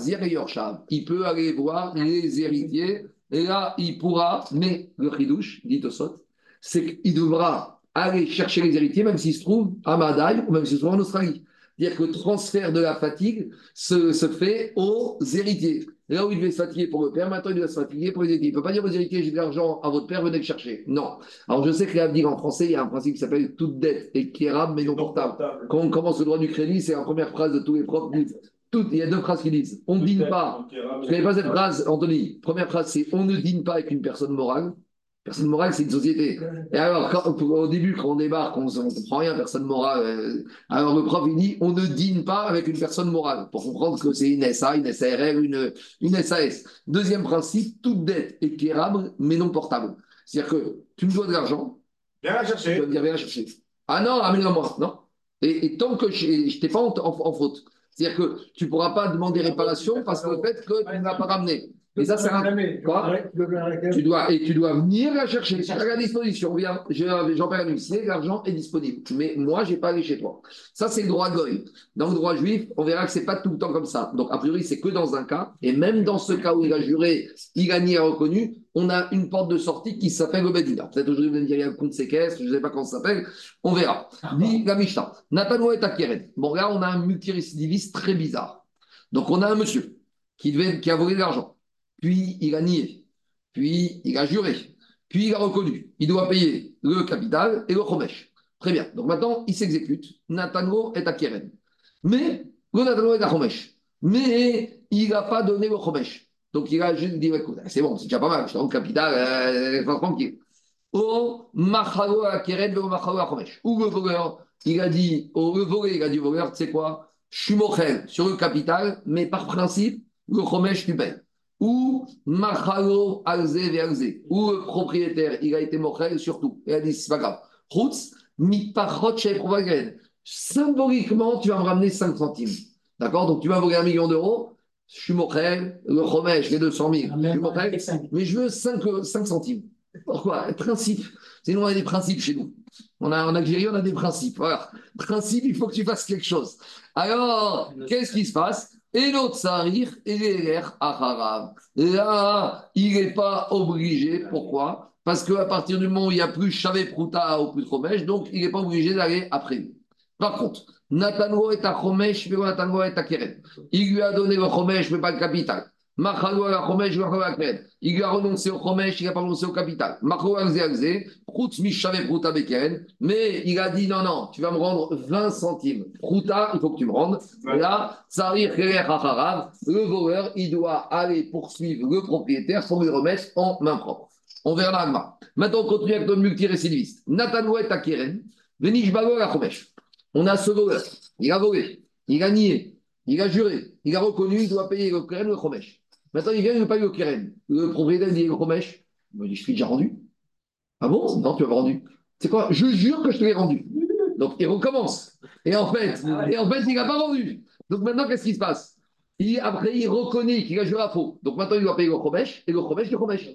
Il peut aller voir les héritiers. Et là, il pourra, mais le chidouche, dit Tosot, c'est qu'il devra aller chercher les héritiers, même s'ils se trouvent à Madaï ou même s'ils se trouvent en Australie. C'est-à-dire que le transfert de la fatigue se, se, fait aux héritiers. Là où il devait se fatiguer pour le père, maintenant il doit se fatiguer pour les héritiers. Il ne peut pas dire aux héritiers, j'ai de l'argent à votre père, venez le chercher. Non. Alors je sais que dire en français, il y a un principe qui s'appelle toute dette et qui est rare mais non portable. Quand on commence le droit du crédit, c'est la première phrase de tous les profs. Tout, il y a deux phrases qui disent on ne dîne pas. Ne connais pas cette phrase, Anthony? Première phrase, c'est on ne dîne pas avec une personne morale. Personne morale, c'est une société. Et alors, au début, quand on débarque, on ne comprend rien, personne morale. Euh, alors, le prof, il dit on ne dîne pas avec une personne morale, pour comprendre que c'est une SA, une SARL, une, une SAS. Deuxième principe toute dette est quérable, mais non portable. C'est-à-dire que tu me dois de l'argent. Viens la chercher. Tu vas me dire, viens la chercher. Ah non, amène-la moi. Non. Et, tant que je n'étais pas en, faute. C'est-à-dire que tu ne pourras pas demander réparation parce que le fait que tu ne l'as pas ramené. Et ça, c'est un. Quoi tu dois, Et tu dois venir la chercher. À la disposition. Viens, j'en perds un huissier, l'argent est disponible. Mais moi, je n'ai pas allé chez toi. Ça, c'est le droit goy. Dans le droit juif, on verra que ce n'est pas tout le temps comme ça. Donc, a priori, c'est que dans un cas. Et même dans ce cas où il a juré, il a nié, reconnu, on a une porte de sortie qui s'appelle le Bedina. Peut-être aujourd'hui, vous allez me dire, il y a un compte séquestre, je ne sais pas comment ça s'appelle. On verra. Dit la Mishnah. Et Akeren. Bon, là, on a un multirécidiviste très bizarre. Donc, on a un monsieur qui, devait, qui a volé de l'argent puis il a nié, puis il a juré, puis il a reconnu. Il doit payer le capital et le chomesh. Très bien. Donc maintenant, il s'exécute. Nathano est à Keren. Mais le Nathano est à chomesh. Mais il n'a pas donné le chomesh. Donc il a juste dit c'est bon, c'est déjà pas mal, je te rends le capital, euh, tranquille. Ou machalo à Keren, ou machalo à chomesh. Ou le voleur, il a dit, ou le voleur, il a dit au voleur, tu sais quoi, je suis mochel sur le capital, mais par principe, le chomesh, tu payes ou Machalo Alze Alze, ou le propriétaire, il a été mochel surtout. Il a dit, c'est pas grave. Routz, Mitpachot Symboliquement, tu vas me ramener 5 centimes. D'accord? Donc tu vas voler un million d'euros. Je suis mochel, le Romesh, les 200 000. Je suis mochel, mais je veux 5, 5 centimes. Pourquoi? Principe. Sinon, on a des principes chez nous. On a, en Algérie, on a des principes. Voilà. Principe, il faut que tu fasses quelque chose. Alors, qu'est-ce qui se passe? Et l'autre sarir, il est Là, il n'est pas obligé. Pourquoi? Parce qu'à partir du moment où il n'y a plus Chavé Prouta ou plus Chomesh, donc il n'est pas obligé d'aller après Par contre, Nathano est à Chomesh, mais Nathano est à Keren. Il lui a donné le Chomesh, mais pas le capital. Il a renoncé au Chomesh, il n'a pas renoncé au capital. Mais il a dit non, non, tu vas me rendre 20 centimes. Prouta, il faut que tu me rendes. Là, le voleur, il doit aller poursuivre le propriétaire pour lui remettre en main propre. On verra là. Maintenant, on continue avec notre multirécidiviste. Natanouet Akeren, Venish à Chomesh. On a ce voleur, il a volé, il a nié, il a juré, il a reconnu, il doit payer le Keren, le Chomesh. Maintenant, il vient, il ne veut pas le keren. Le propriétaire dit le Romesh. Il me dit, je suis déjà rendu. Ah bon? Non, tu as rendu. C'est quoi? Je jure que je te l'ai rendu. Donc, il recommence. Et en fait, et en fait il n'a pas rendu. Donc maintenant, qu'est-ce qui se passe? Après, il reconnaît qu'il a joué à faux. Donc maintenant, il doit payer le Chomesh et le Chomesh le Chomesh.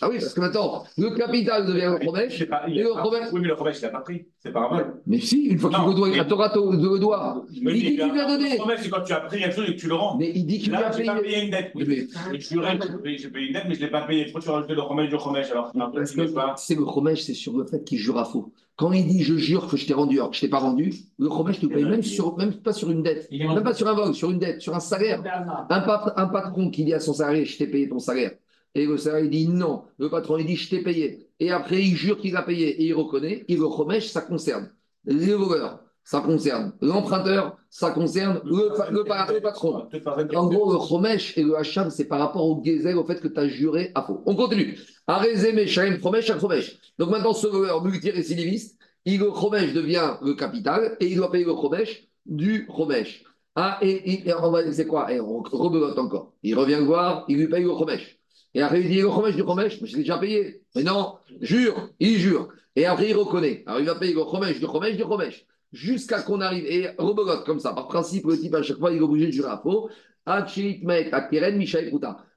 Ah oui, parce que maintenant, le capital devient le Chomesh. Et le Oui, mais le Chomesh, il n'a pas pris. C'est pas vol. Mais si, une fois qu'il le doit, il Torah le doigt. Il dit qu'il lui a donné. Le Chomesh, c'est quand tu as pris quelque chose et que tu le rends. Mais il dit qu'il lui a payé. Là, pas payé une dette. Je jurais que j'ai payé une dette, mais je ne l'ai pas payé. Pourquoi tu as rajouté le Chomesh du Chomesh alors C'est le Chomesh, c'est sur le fait qu'il jure à faux. Quand il dit je jure que je t'ai rendu alors que je ne t'ai pas rendu, le Chomesh te paye même, sur, même pas sur une dette, même pas sur un vol, sur une dette, sur un salaire. Un, un patron qui dit à son salarié je t'ai payé ton salaire. Et le salarié dit non. Le patron il dit je t'ai payé. Et après il jure qu'il a payé et il reconnaît. Et le Chomesh, ça concerne les voleurs, ça concerne l'emprunteur, ça concerne le, patron. En gros, le Chomesh et le Hacham, c'est par rapport au Gezel, au fait que tu as juré à faux. On continue. Arezé, Shaim, Chomesh, Chomesh. Donc maintenant, ce voleur multirécidiviste, il, le devient le capital et il doit payer le Chomesh du Chomesh. Ah, et, on va c'est quoi? Et on rebelote encore. Il revient le voir, il lui paye le Chomesh. Et après, il dit le Chomesh du Chomesh, mais je l'ai déjà payé. Mais non, jure, il jure. Et après, il reconnaît. Alors, il va payer le Chomesh du Chomesh du Chomesh jusqu'à qu'on arrive, et rebelote comme ça, par principe, le type, à chaque fois, il est obligé de jurer à faux,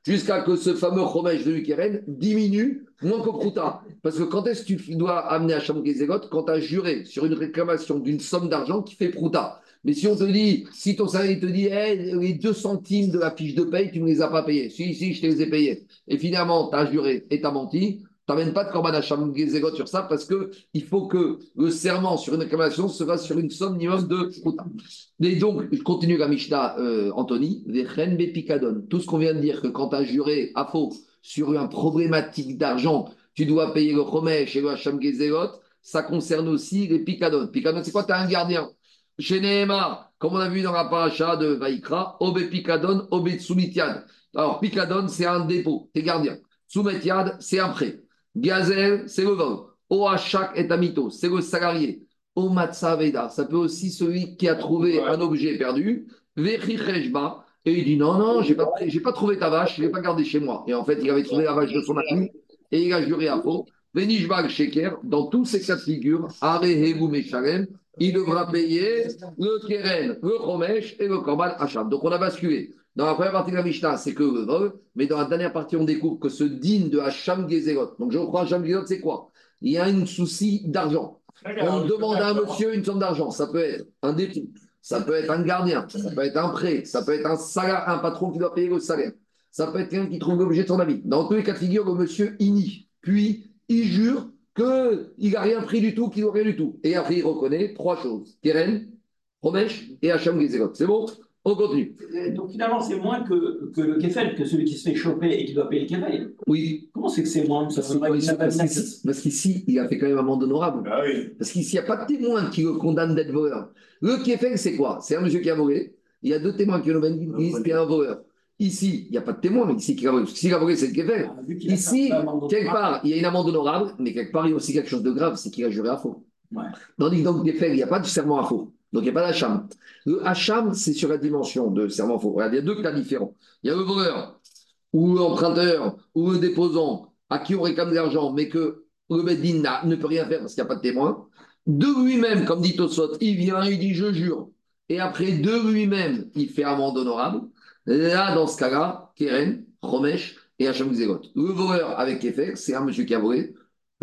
jusqu'à que ce fameux chomèche de Keren diminue moins que Prouta. Parce que quand est-ce que tu dois amener à Gézégot Quand tu as juré sur une réclamation d'une somme d'argent qui fait Prouta. Mais si on te dit, si ton salaire te dit, les 2 centimes de la fiche de paye, tu ne les as pas payés. Si, si, je te les ai payés. Et finalement, tu as juré et tu as menti, n'amènes pas de Korban Hacham Gezerot sur ça parce qu'il faut que le serment sur une réclamation se fasse sur une somme minimum de. Et donc, je continue la Mishnah, euh, Anthony, Tout ce qu'on vient de dire, que quand tu as juré à faux sur une problématique d'argent, tu dois payer le Chomesh et le Hacham ça concerne aussi les Picadon. Picadon, c'est quoi? Tu as un gardien. Chez Nehemar, comme on a vu dans la paracha de Vaikra, Obe Picadon, Obe Tsumitiad. Alors, Picadon, c'est un dépôt, t'es gardien. Tsumitiad, c'est un prêt. Gazel, c'est le vol. Oachak et Amito, c'est le salarié. O Veda, ça peut aussi celui qui a trouvé un objet perdu. Rejba, et il dit non, non, j'ai pas, pas trouvé ta vache, je l'ai pas gardée chez moi. Et en fait, il avait trouvé la vache de son ami et il a juré à faux. Venishbal Sheker, dans tous ces cas de figure, Arehevu Meshalem, il devra payer le Keren, le Chomesh et le Korban Hacham. Donc on a basculé. Dans la première partie de la Mishnah, c'est que le vol, mais dans la dernière partie, on découvre que ce digne de Hacham Gezerot. Donc je crois, Hacham Gezerot, c'est quoi? Il y a un souci d'argent. On demande à un monsieur une somme d'argent. Ça peut être un dépôt, ça peut être un gardien, ça peut être un prêt, ça peut être un salaire, un patron qui doit payer le salaire. Ça peut être quelqu'un qui trouve l'objet de son avis. Dans tous les cas de figure, le monsieur inie. Puis, il jure qu'il n'a rien pris du tout, qu'il n'a rien du tout. Et après, il reconnaît trois choses Keren, Romesh et Hacham Gezerot. C'est bon? On continue. Donc finalement, c'est moins que, que le Kefel, que celui qui se fait choper et qui doit payer le Kefel. Oui. Comment c'est que c'est moins ça Parce qu'ici, il a fait quand même un amende honorable. Ah oui. Parce qu'ici, il n'y a pas de témoin qui le condamne d'être voleur. Le Kefel, c'est quoi? C'est un monsieur qui a volé. Il y a deux témoins qui le disent qu'il est un voleur. Ici, il n'y a pas de témoin, mais ici, qui a volé. S'il a volé, c'est le Kefel. Ah, ici, quelque part, il y a une amende honorable, mais quelque part, il y a aussi quelque chose de grave, c'est qu'il a juré à faux. Ouais. Dans le Kefel, il n'y a pas de serment à faux. Donc, il n'y a pas d'Hacham. Le Hacham, c'est sur la dimension de serment faux. il y a deux cas différents. Il y a le voleur, ou l'emprunteur, ou le déposant, à qui on réclame de l'argent, mais que le Bedin ne peut rien faire parce qu'il n'y a pas de témoin. De lui-même, comme dit Tosot, il vient, il dit je jure. Et après, de lui-même, il fait amende honorable. Là, dans ce cas-là, Keren, Romesh et Hacham Zégot. Le voleur avec effet, c'est un monsieur qui a volé.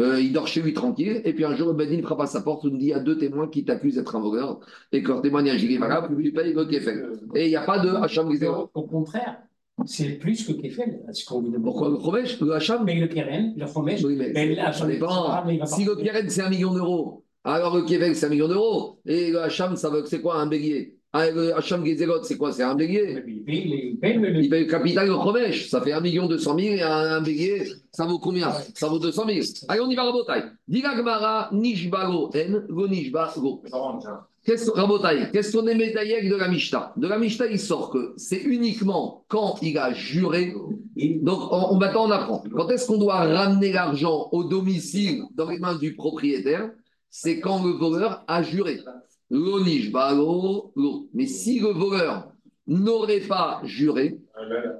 Euh, il dort chez lui tranquille, et puis un jour, le Bedin frappe à sa porte, il dit il y a deux témoins qui t'accusent d'être un voleur, et que leur témoignage est valable, lui paye le Kefel. Et il n'y a pas de Hacham Au, au contraire, c'est plus que Kefel. Pourquoi le Chomesh Le Hacham Mais le Keren, le Chomesh, oui, mais, mais ça dépend. Si le Keren, c'est un million d'euros, alors le Kefel, c'est un million d'euros, et le Hacham, ça veut c'est quoi un bélier? Ah, Hacham Gezerot, c'est quoi? C'est un bélier Il paye, le capital au Chomesh. Ça fait 1 million 200 000 et un, bélier, ça vaut combien? Ça vaut 200 000. Allez, on y va, Rabotai. Diga Gmara, Nishbago En, Go Nishbago. Rabotai, qu'est-ce qu'on est médaillé de la Mishnah? De la Mishnah, il sort que c'est uniquement quand il a juré. Donc, on, maintenant, on apprend. Quand est-ce qu'on doit ramener l'argent au domicile dans les mains du propriétaire? C'est quand le voleur a juré. Mais si le voleur n'aurait pas juré,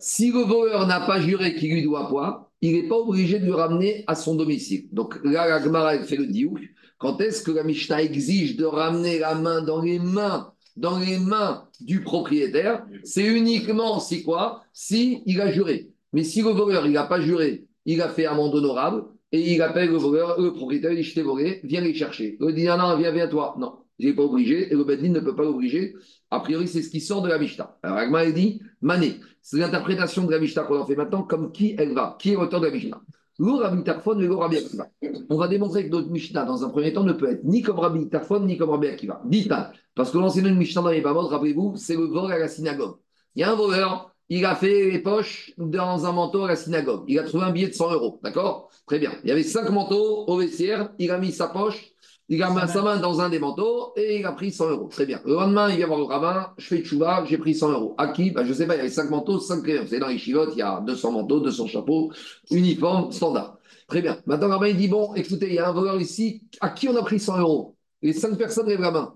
si le voleur n'a pas juré qu'il lui doit quoi, il n'est pas obligé de le ramener à son domicile. Donc là, la Gemara fait le diouk. Quand est-ce que la Mishnah exige de ramener la main dans les mains dans les mains du propriétaire, c'est uniquement si quoi? Si il a juré. Mais si le voleur, il n'a pas juré, il a fait amende honorable, et il appelle le voleur, le propriétaire, il dit Je t'ai volé, viens les chercher. Il dit Non, non, viens, viens toi. Non, il n'est pas obligé, et le Bedin ne peut pas l'obliger. A priori, c'est ce qui sort de la Mishnah. Alors, Agma, dit Mané. C'est l'interprétation de la Mishnah qu'on en fait maintenant, comme qui elle va, qui est l'auteur de la Mishnah. On va démontrer que notre Mishnah, dans un premier temps, ne peut être ni comme Rabbi Tarfon, ni comme Rabbi Akiva. Dites parce que l'enseignant de Mishnah dans les Bamot, rappelez-vous, c'est le vol à la synagogue. Il y a un voleur, il a fait les poches dans un manteau à la synagogue. Il a trouvé un billet de 100 euros. D'accord? Très bien. Il y avait cinq manteaux au vestiaire. Il a mis sa poche il a mis sa main dans un des manteaux et il a pris 100 euros. Très bien. Le lendemain, il vient voir le rabbin, je fais chouva, j'ai pris 100 euros. À qui? Ben, Je ne sais pas, il y avait 5 manteaux, 5 crayons. Vous savez, dans les chivotes, il y a 200 manteaux, 200 chapeaux, uniforme, standard. Très bien. Maintenant, le rabbin, il dit Bon, écoutez, il y a un voleur ici, à qui on a pris 100 euros? Les 5 personnes lèvent la main.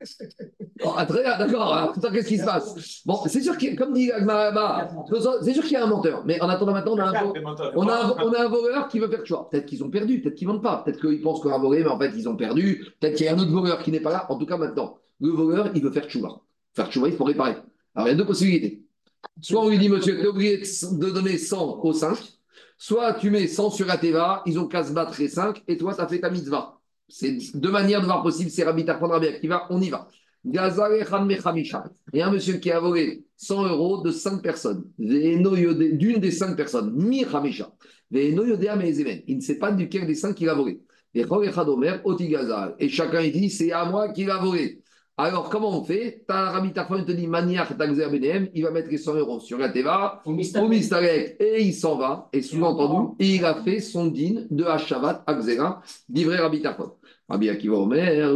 Oh, ah, très bien, d'accord. Qu'est-ce qui se passe? Bon, c'est sûr qu'il comme dit c'est sûr qu'il y a un menteur. Mais en attendant, maintenant, on a un, on a, on a un voleur qui veut faire choix. Peut-être qu'ils ont perdu, peut-être qu'ils ne vendent pas. Peut-être qu'ils pensent qu'on a volé, mais en fait, ils ont perdu. Peut-être qu'il y a un autre voleur qui n'est pas là. En tout cas, maintenant, le voleur, il veut faire choix. Faire choix, il faut réparer. Alors, il y a deux possibilités. Soit on lui dit, monsieur, tu es obligé de donner 100 aux 5. Soit tu mets 100 sur Ateva, ils ont qu'à se battre les 5, et toi, tu as fait ta mitzvah. C'est deux manières de voir possible. C'est Rabbi Tarfon, Rabbi Akiva, on y va. Il y a un monsieur qui a volé 100 euros de 5 personnes, d'une des 5 personnes, Mi. Il ne sait pas duquel des 5 qu'il a volé. Et chacun dit c'est à moi qu'il a volé. Alors, comment on fait? Rabbi Tarfon te dit Maniach il va mettre les 100 euros sur la Teva, au Mistarek, et il s'en va. Et sous-entendu, il a fait son din de Hashavat Akzera, livré Rabbi Tarfon. Rabbi Akiva Omer,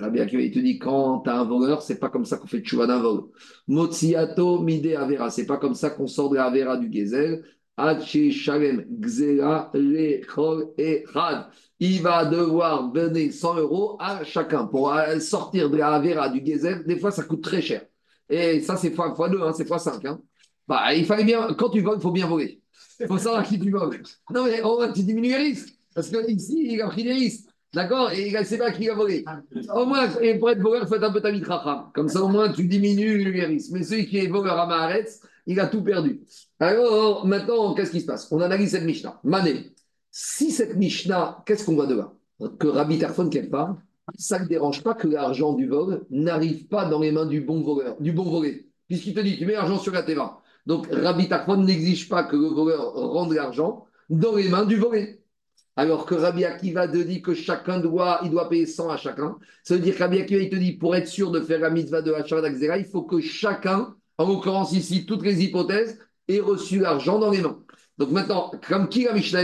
Rabbi Akiva, il te dit quand tu as un voleur, c'est pas comme ça qu'on fait tchouva d'un vol. Motsiato mide avera, c'est pas comme ça qu'on sort de la avera du gezel. Hachi shalem gzera lechol echad. Il va devoir donner 100 euros à chacun pour sortir de la avera du gezel. Des fois, ça coûte très cher. Et ça, c'est fois, fois 2, hein, c'est fois 5. Hein. Bah, il fallait bien, quand tu voles, il faut bien voler. Il faut savoir qui tu voles. Non, mais on, tu diminues les risques. Parce qu'ici, il a pris des risques. D'accord Et il ne sait pas qui a volé. Au moins, et pour être voleur, faites un peu ta mitracha. Comme ça, au moins, tu diminues le risque. Mais celui qui est voleur à Maharetz, il a tout perdu. Alors, maintenant, qu'est-ce qui se passe? On analyse cette Mishnah. Mané, si cette Mishnah, qu'est-ce qu'on voit dehors Que Rabbi Tarfon, quelque part, ça ne dérange pas que l'argent du vol n'arrive pas dans les mains du bon voleur, du bon volé. Puisqu'il te dit, tu mets l'argent sur la Teva. Donc, Rabbi Tarfon n'exige pas que le voleur rende l'argent dans les mains du volé. Alors que Rabbi Akiva te dit que chacun doit, il doit payer 100 à chacun. Ça veut dire que Rabbi Akiva, il te dit, pour être sûr de faire la mitzvah de Hachar d'Akzera, il faut que chacun, en l'occurrence ici, toutes les hypothèses, ait reçu l'argent dans les mains. Donc maintenant, comme qui la Mishnah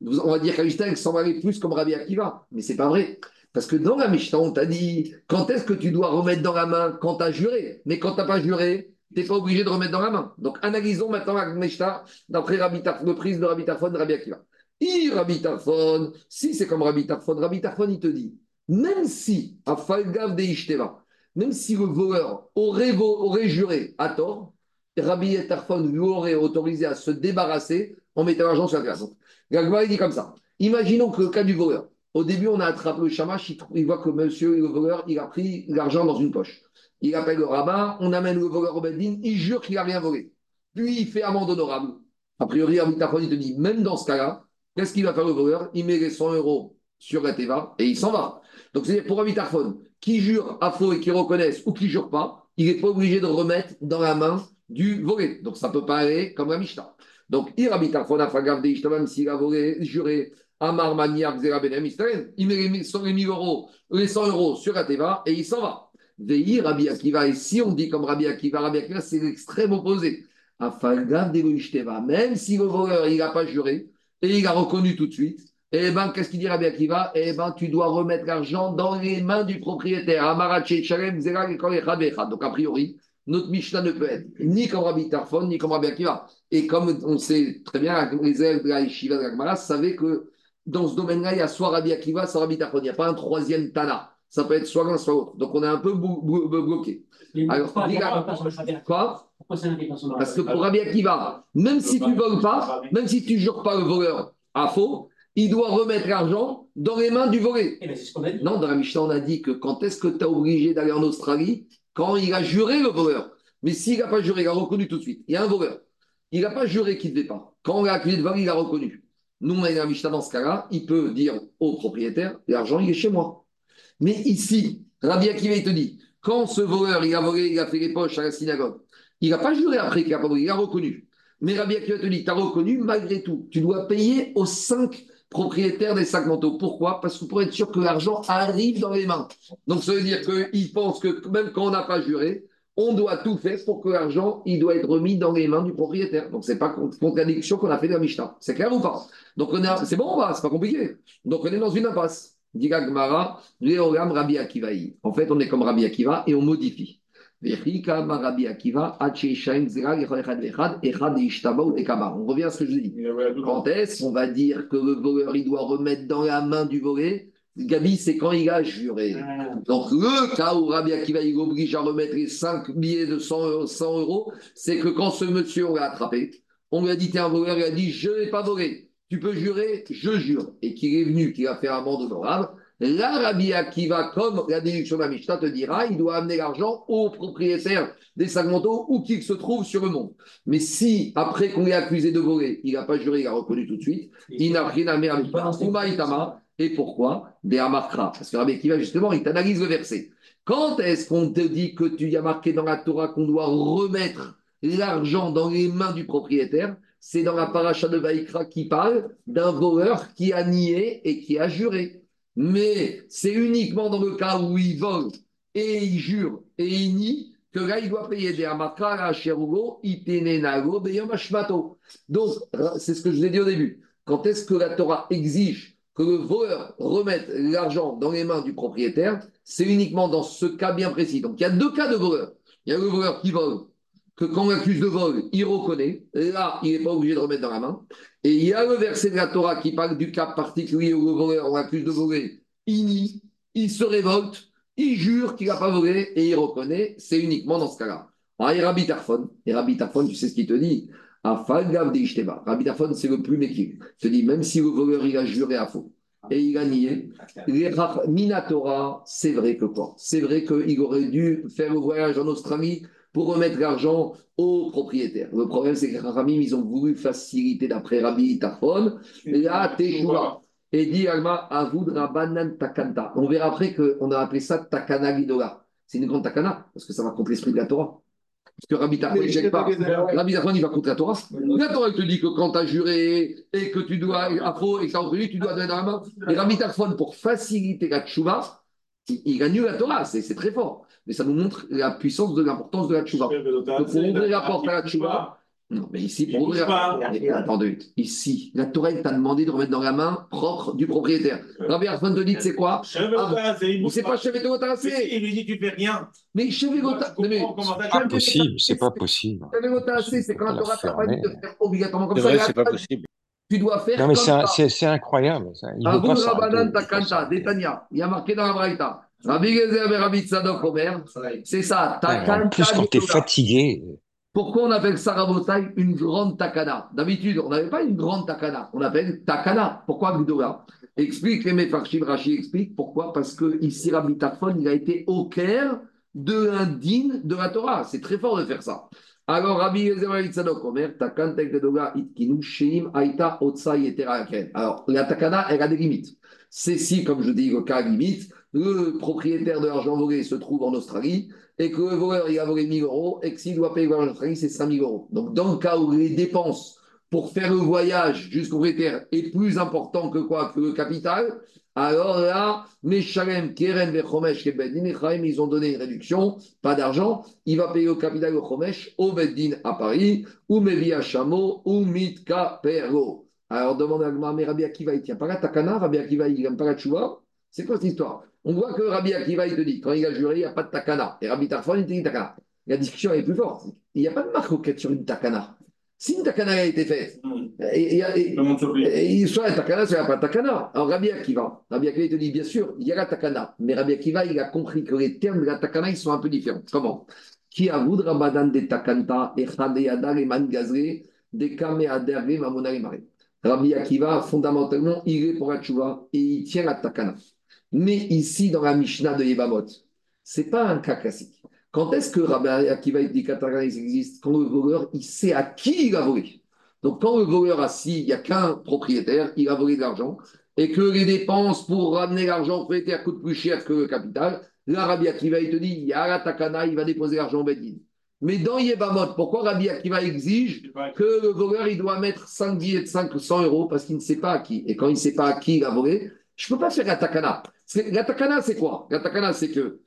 On va dire que la Mishnah s'en va aller plus comme Rabbi Akiva, mais c'est pas vrai. Parce que dans la Mishnah, on t'a dit, quand est-ce que tu dois remettre dans la main quand tu as juré? Mais quand tu n'as pas juré, tu n'es pas obligé de remettre dans la main. Donc analysons maintenant la Mishnah d'après le prise de Rabbi Rabbi Akiva. I Rabbi Tarfon, si c'est comme Rabbi Tarfon, Rabbi Tarfon, il te dit, même si, à Falgav de Ishteva, même si le voleur aurait, juré à tort, Rabbi Tarfon lui aurait autorisé à se débarrasser en mettant l'argent sur la glace. Gagma, il dit comme ça. Imaginons que le cas du voleur, au début, on a attrapé le chamash, il, voit que monsieur, le voleur, il a pris l'argent dans une poche. Il appelle le rabbin, on amène le voleur au Bedin, il jure qu'il n'a rien volé. Puis il fait amende honorable. A priori, Rabbi Tarfon, il te dit, même dans ce cas-là, qu'est-ce qu'il va faire le voleur? Il met les 100 euros sur la Teva et il s'en va. Donc, c'est pour Tarfon, qui jure à faux et qui reconnaisse ou qui jure pas, il n'est pas obligé de remettre dans la main du volé. Donc, ça peut pas aller comme la Mishnah. Donc, il a fait même s'il a volé, juré, Amar Benem il met les 100 euros, les 100 euros sur la Teva et il s'en va. Veillez Rabbi Akiva, et si on dit comme Rabbi Akiva, Rabbi Akiva, c'est l'extrême opposé. Même si le voleur, il n'a pas juré et il a reconnu tout de suite, eh ben, qu'est-ce qu'il dit Rabbi Akiva? Eh ben, tu dois remettre l'argent dans les mains du propriétaire. Donc, a priori, notre Mishnah ne peut être ni comme Rabbi Tarfon, ni comme Rabbi Akiva. Et comme on sait très bien, les élèves de la Yeshiva de la Gemara savaient que dans ce domaine-là, il y a soit Rabbi Akiva, soit Rabbi Tarfon. Il n'y a pas un troisième Tana. Ça peut être soit l'un, soit l'autre. Donc on est un peu bloqué. Alors, quoi? Parce que pour Rabbi Akiva, même si tu ne voles pas, même si tu ne jures pas le voleur à faux, il doit remettre l'argent dans les mains du volé. Eh ben, ce qu'on a dit. Non, dans la Mishnah, on a dit que quand est-ce que tu as obligé d'aller en Australie? Quand il a juré le voleur. Mais s'il n'a pas juré, il a reconnu tout de suite. Il y a un voleur. Il n'a pas juré qu'il ne devait pas. Quand on l'a accusé de vol, il a reconnu. Nous, on a Mishnah dans ce cas-là, il peut dire au propriétaire l'argent, il est chez moi. Mais ici, Rabbi Akiva, il te dit quand ce voleur, il a volé, il a fait les poches à la synagogue, il n'a pas juré après qu'il a pas il a reconnu. Mais Rabbi Akiva te dit tu as reconnu, malgré tout, tu dois payer aux cinq propriétaires des sacs manteaux. Pourquoi? Parce que pour être sûr que l'argent arrive dans les mains. Donc ça veut dire qu'il pense que même quand on n'a pas juré, on doit tout faire pour que l'argent, il doit être remis dans les mains du propriétaire. Donc, ce n'est pas contradiction qu'on a fait de la Mishnah. C'est clair ou pas? Donc, c'est bon, c'est pas compliqué. Donc, on est dans une impasse. Gmara, Rabbi Akivaï. En fait, on est comme Rabbi Akiva et on modifie. On revient à ce que je dis. Quand est-ce qu'on va dire que le voleur il doit remettre dans la main du volé? Gabi, c'est quand il a juré. Ah. Donc, le cas où Rabbi Akiva il oblige à remettre les 5 billets de 100, 100 euros, c'est que quand ce monsieur, on l'a attrapé, on lui a dit, t'es un voleur, il a dit, je n'ai pas volé. Tu peux jurer, je jure. Et qu'il est venu, qu'il a fait un mandat honorable. Là, Rabbi Akiva, comme la déduction de la Mishnah te dira, il doit amener l'argent au propriétaire des sacs manteaux ou qui se trouve sur le monde. Mais si, après qu'on l'ait accusé de voler, il n'a pas juré, il a reconnu tout de suite, il n'a rien à mettre et pourquoi? Des Amarkra. Parce que Rabbi Akiva, justement, il t'analyse le verset. Quand est-ce qu'on te dit que tu y as marqué dans la Torah qu'on doit remettre l'argent dans les mains du propriétaire? C'est dans la paracha de Vaikra qui parle d'un voleur qui a nié et qui a juré. Mais c'est uniquement dans le cas où il vole et il jure et il nie que là, il doit payer des Donc, c'est ce que je vous ai dit au début. Quand est-ce que la Torah exige que le voleur remette l'argent dans les mains du propriétaire, c'est uniquement dans ce cas bien précis. Donc il y a deux cas de voleur. Il y a le voleur qui vole, que quand on l'accuse de vol, il reconnaît. Là, il n'est pas obligé de remettre dans la main. Et il y a le verset de la Torah qui parle du cas particulier où le voleur, on l'accuse de voler, il nie, il se révolte, il jure qu'il n'a pas volé et il reconnaît. C'est uniquement dans ce cas-là. Alors, il y a Rabbi Tarfon. Et Rabbi Tarfon, tu sais ce qu'il te dit? Rabbi Tafon, c'est le plus méquille. Il te dit, même si le voleur il a juré à faux, Et il a nié. Les Minatora, c'est vrai que quoi? C'est vrai qu'il aurait dû faire le voyage en Australie pour remettre l'argent aux propriétaires. Le problème, c'est que les Ramim, ils ont voulu faciliter d'après Rabbi Tafon. La Teshua. Et dit Alma, Avoudra Banan Takanta. On verra après qu'on a appelé ça Takana Lidola. C'est une grande Takana, parce que ça va contre l'esprit de la Torah. Parce que Rabbi Tafon, il ne pas. Rabbi Tafon, il va contre la Torah. La Torah, il te dit que quand tu as juré et que tu dois, afro et que tu dois donner dans la main. Et Rabbi Tafon, pour faciliter la tchouva, il gagne la Torah, c'est très fort. Mais ça nous montre la puissance de l'importance de la tchouva. Donc, pour ouvrir la porte à la tchouva, non, mais ici, pour ouvrir. Attendez, ici, la Torah t'a demandé de remettre dans la main propre du propriétaire. Rabbi Arfan te dit, c'est quoi? Ah, C'est pas Chevetogota, c'est. Il lui dit, tu fais rien. Mais Chevetogota. C'est pas possible, c'est pas possible. Chevetogota, c'est quand la Torah t'a pas dit de faire obligatoirement comme ça. C'est vrai, c'est pas possible. Tu dois faire. Non, mais c'est incroyable. Détania, il y a marqué dans la Braïta. Rabbi Gezer et Rabbi Tzadok Omer, c'est ça. En plus, quand tu es fatigué. Pourquoi on appelle ça Rabotai une grande takana? D'habitude, on n'avait pas une grande takana, on appelle takana. Pourquoi Explique, les Mefarshim Rashi explique pourquoi. Parce que ici, Rabbi Tafon, il a été au cœur de l'indine de la Torah. C'est très fort de faire ça. Alors, Rabbi Alors, la takana, elle a des limites. C'est si, comme je dis, le cas limite, le propriétaire de l'argent volé se trouve en Australie et que le voleur il a volé 1000 euros et que s'il doit payer le voyage c'est 5000 euros. Donc, dans le cas où les dépenses pour faire le voyage jusqu'au propriétaire est plus important que quoi Que le capital, alors là, Meshalem, Keren, Vechomesh, Beddin, ils ont donné une réduction, pas d'argent, il va payer au capital au Chomesh, au Beddin à Paris, ou Mevi à Chamo, ou Mitka Perro. Alors demande à mais Rabbi Akiva, il tient pas la Takana, Rabbi Akiva, il n'aime pas la Tchouva. C'est quoi cette histoire? On voit que Rabbi Akiva, il te dit, quand il a juré, il n'y a pas de takana. Et Rabbi Tarfon, il te dit takana. La discussion est plus forte. Il n'y a pas de marque sur une takana. Si une takana a été faite, et, et, et, soit la takana, soit pas takana. Alors Rabbi Akiva, Rabbi Akiva, il te dit, bien sûr, il y a la takana. Mais Rabbi Akiva, il a compris que les termes de la takana, ils sont un peu différents. Comment? Qui a voulu Ramadan de takanta, et Chadeyada, et Mangazre, de Kame Aderve, Mamona, et Rabbi Akiva, fondamentalement, il est pour la tchouva et il tient la takana. Mais ici, dans la Mishnah de Yebamot, ce n'est pas un cas classique. Quand est-ce que Rabbi Akiva dit existe Quand le voleur, il sait à qui il a volé. Donc, quand le voleur a si, il n'y a qu'un propriétaire, il a volé de l'argent, et que les dépenses pour ramener l'argent au propriétaire coûtent plus cher que le capital, là, Rabbi Akiva, il te dit, il y a la takana, il va déposer l'argent au Bedin. Mais dans Yebamot, pourquoi Rabbi Akiva exige que le voleur, il doit mettre 5 billets de 500 euros parce qu'il ne sait pas à qui? Et quand il ne sait pas à qui il a volé, je ne peux pas faire la takana. La takana, c'est quoi? La takana, c'est que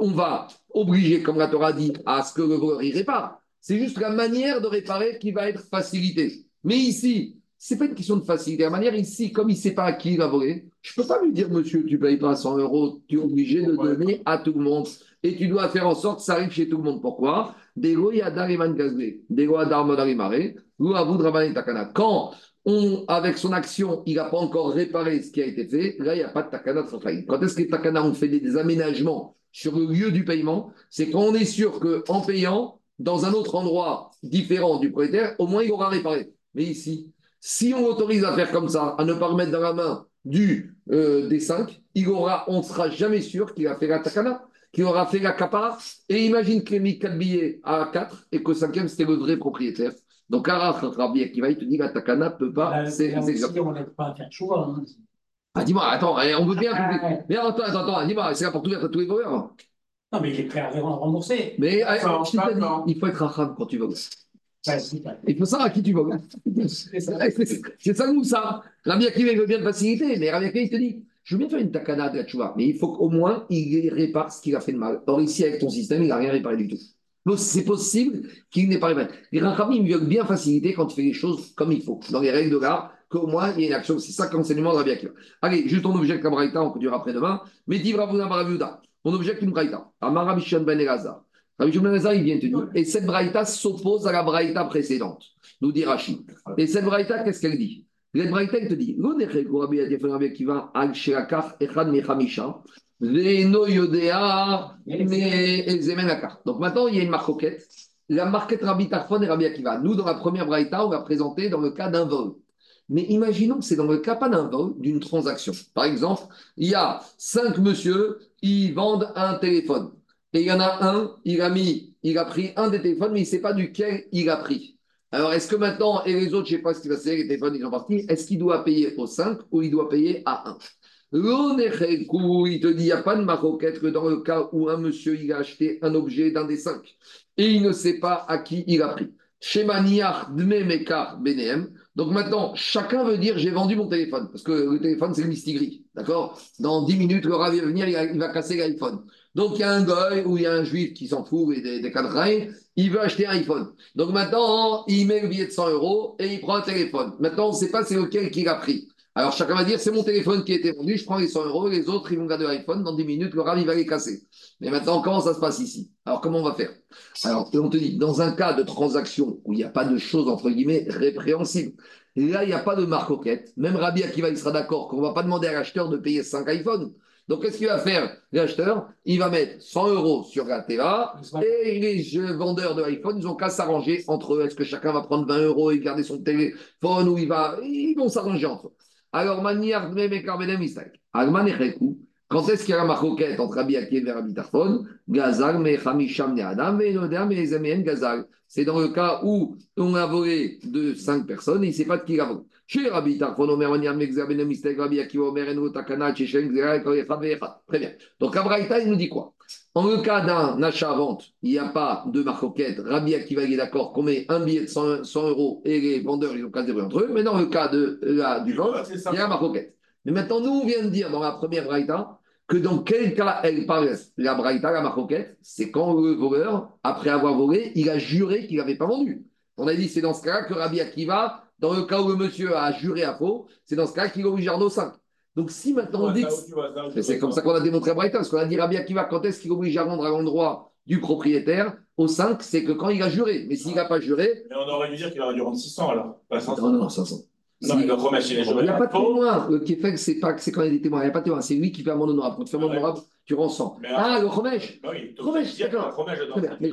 on va obliger, comme la Torah dit, à ce que le voleur y répare. C'est juste la manière de réparer qui va être facilitée. Mais ici, ce n'est pas une question de facilité. La manière ici, comme il ne sait pas à qui il a volé, je ne peux pas lui dire, monsieur, tu ne payes pas 100 euros, tu es obligé de donner à tout le monde. Et tu dois faire en sorte que ça arrive chez tout le monde. Pourquoi? Quand avec son action, il n'a pas encore réparé ce qui a été fait, là, il n'y a pas de takana de Quand est-ce que les takana ont fait des, aménagements sur le lieu du paiement C'est quand on est sûr qu'en payant, dans un autre endroit différent du propriétaire, au moins il aura réparé. Mais ici, si on autorise à faire comme ça, à ne pas remettre dans la main du, euh, des 5, il aura, on ne sera jamais sûr qu'il a fait la takana, qu'il aura fait la kapara. Et imagine qu'il a mis 4 billets à 4 et que le cinquième, c'était le vrai propriétaire. Donc, Rabbi qui va, il te dit la takana ne peut pas. C'est on n'aide pas à faire choix. Hein. Ah, dis-moi, attends, on veut bien. Ah, mais attends, attends, attends, dis-moi, c'est là pour tout à tous les voleurs. Non, mais il est prêt à rembourser. Mais eh, il faut être racham quand tu voles. il faut savoir à qui tu voles. C'est ça ou ça. Rabbi Akiva, il veut bien te faciliter, mais Rabbi Akiva, il te dit je veux bien faire une takana de la tchouva, mais il faut qu'au moins il répare ce qu'il a fait de mal. Or, ici, avec ton système, il n'a rien réparé du tout c'est possible qu'il n'ait pas réparé. Les Rachamim veulent bien faciliter quand tu fais les choses comme il faut, dans les règles de l'art, qu'au moins il y ait une action. C'est ça l'enseignement de Rabbi Akiva. Allez, juste on objecte la Braïta, on continuera après-demain. Mais dit on objecte une Braïta. Amar Rabbi Ben Elazar. Rabbi Ben Elazar, il vient te dire, et cette Braïta s'oppose à la Braïta précédente, nous dit Rachid. Et cette Braïta, qu'est-ce qu'elle dit? Cette Braïta, elle te dit, Rabbi Akiva, Al Echad Mechamisha. Donc maintenant, il y a une marquette. La marquette Rabbi Tarfon et Rabbi Akiva. Nous, dans la première braïta, on va présenter dans le cas d'un vol. Mais imaginons que c'est dans le cas pas d'un vol, d'une transaction. Par exemple, il y a cinq monsieur, ils vendent un téléphone. Et il y en a un, il a mis, il a pris un des téléphones, mais il ne sait pas duquel il a pris. Alors, est-ce que maintenant, et les autres, je ne sais pas ce qui va se passer, les téléphones, ils sont partis, est-ce qu'il doit payer au 5 ou il doit payer à 1 il te dit, il n'y a pas de maroquette que dans le cas où un monsieur, a acheté un objet d'un des cinq et il ne sait pas à qui il a pris. Shemaniach Dme Mekar Benem. Donc maintenant, chacun veut dire j'ai vendu mon téléphone, parce que le téléphone, c'est le mistigri. D'accord? Dans 10 minutes, le rat va venir, il va casser l'iPhone. Donc il y a un goy ou il y a un juif qui s'en fout et des, des il veut acheter un iPhone. Donc maintenant, il met le billet de 100 euros et il prend un téléphone. Maintenant, on ne sait pas c'est lequel qu'il a pris. Alors chacun va dire c'est mon téléphone qui a été vendu, je prends les 100 euros, les autres ils vont garder l'iPhone, dans 10 minutes le rave il va les casser. Mais maintenant comment ça se passe ici? Alors comment on va faire? Alors on te dit, dans un cas de transaction où il n'y a pas de choses entre guillemets répréhensibles, là il n'y a pas de marque quête. même Rabbi Akiva il sera d'accord qu'on ne va pas demander à l'acheteur de payer 5 iPhones. Donc, qu'est-ce qu'il va faire? L'acheteur, il va mettre 100 euros sur la TVA et les vendeurs de iPhone, ils ont qu'à s'arranger entre eux. Est-ce que chacun va prendre 20 euros et garder son téléphone ou il va. Ils vont s'arranger entre eux. Alors, manière de et Carbenem quand est-ce qu'il y a la marcoquette entre Rabbi Akiva et Rabbi Tarfon Gazal, me Chamisham ne Adam, me Gazal. C'est dans le cas où on a volé de cinq personnes et il ne sait pas de qui il a volé. Chez Rabbi. Très bien. Donc, Abraïta, il nous dit quoi? En le cas d'un achat-vente, il n'y a pas de marcoquette. Rabbi Akiva est d'accord qu'on met un billet de 100, 100 euros et les vendeurs, ils ont qu'à se entre eux. Mais dans le cas de, la, du vente, il y a un marcoquette. Mais maintenant, nous, on vient de dire dans la première Braïta que dans quel cas elle parle la Braïta, la marcoquette, c'est quand le voleur, après avoir volé, il a juré qu'il n'avait pas vendu. On a dit c'est dans ce cas-là que Rabbi Akiva, dans le cas où le monsieur a juré à faux, c'est dans ce cas qu'il oblige Arnaud 5. Donc si maintenant on dit. C'est comme ça qu'on a démontré à Braïta, parce qu'on a dit Rabbi Akiva, quand est-ce qu'il oblige à rendre à l'endroit du propriétaire au 5, c'est que quand il a juré. Mais s'il n'a pas juré. Mais on aurait dû dire qu'il aurait dû rendre 600 alors. Pas 500. Non, non, non, 500. Non, mais le remettre Il n'y a pas de témoin. Le c'est pas c'est quand il y a des témoins. Il n'y a pas de témoin. C'est lui qui fait amende honorable. Quand tu fais amende honorable, tu rends 100. Ah, le Chomesh bah Oui, Chomesh, d'accord. Mais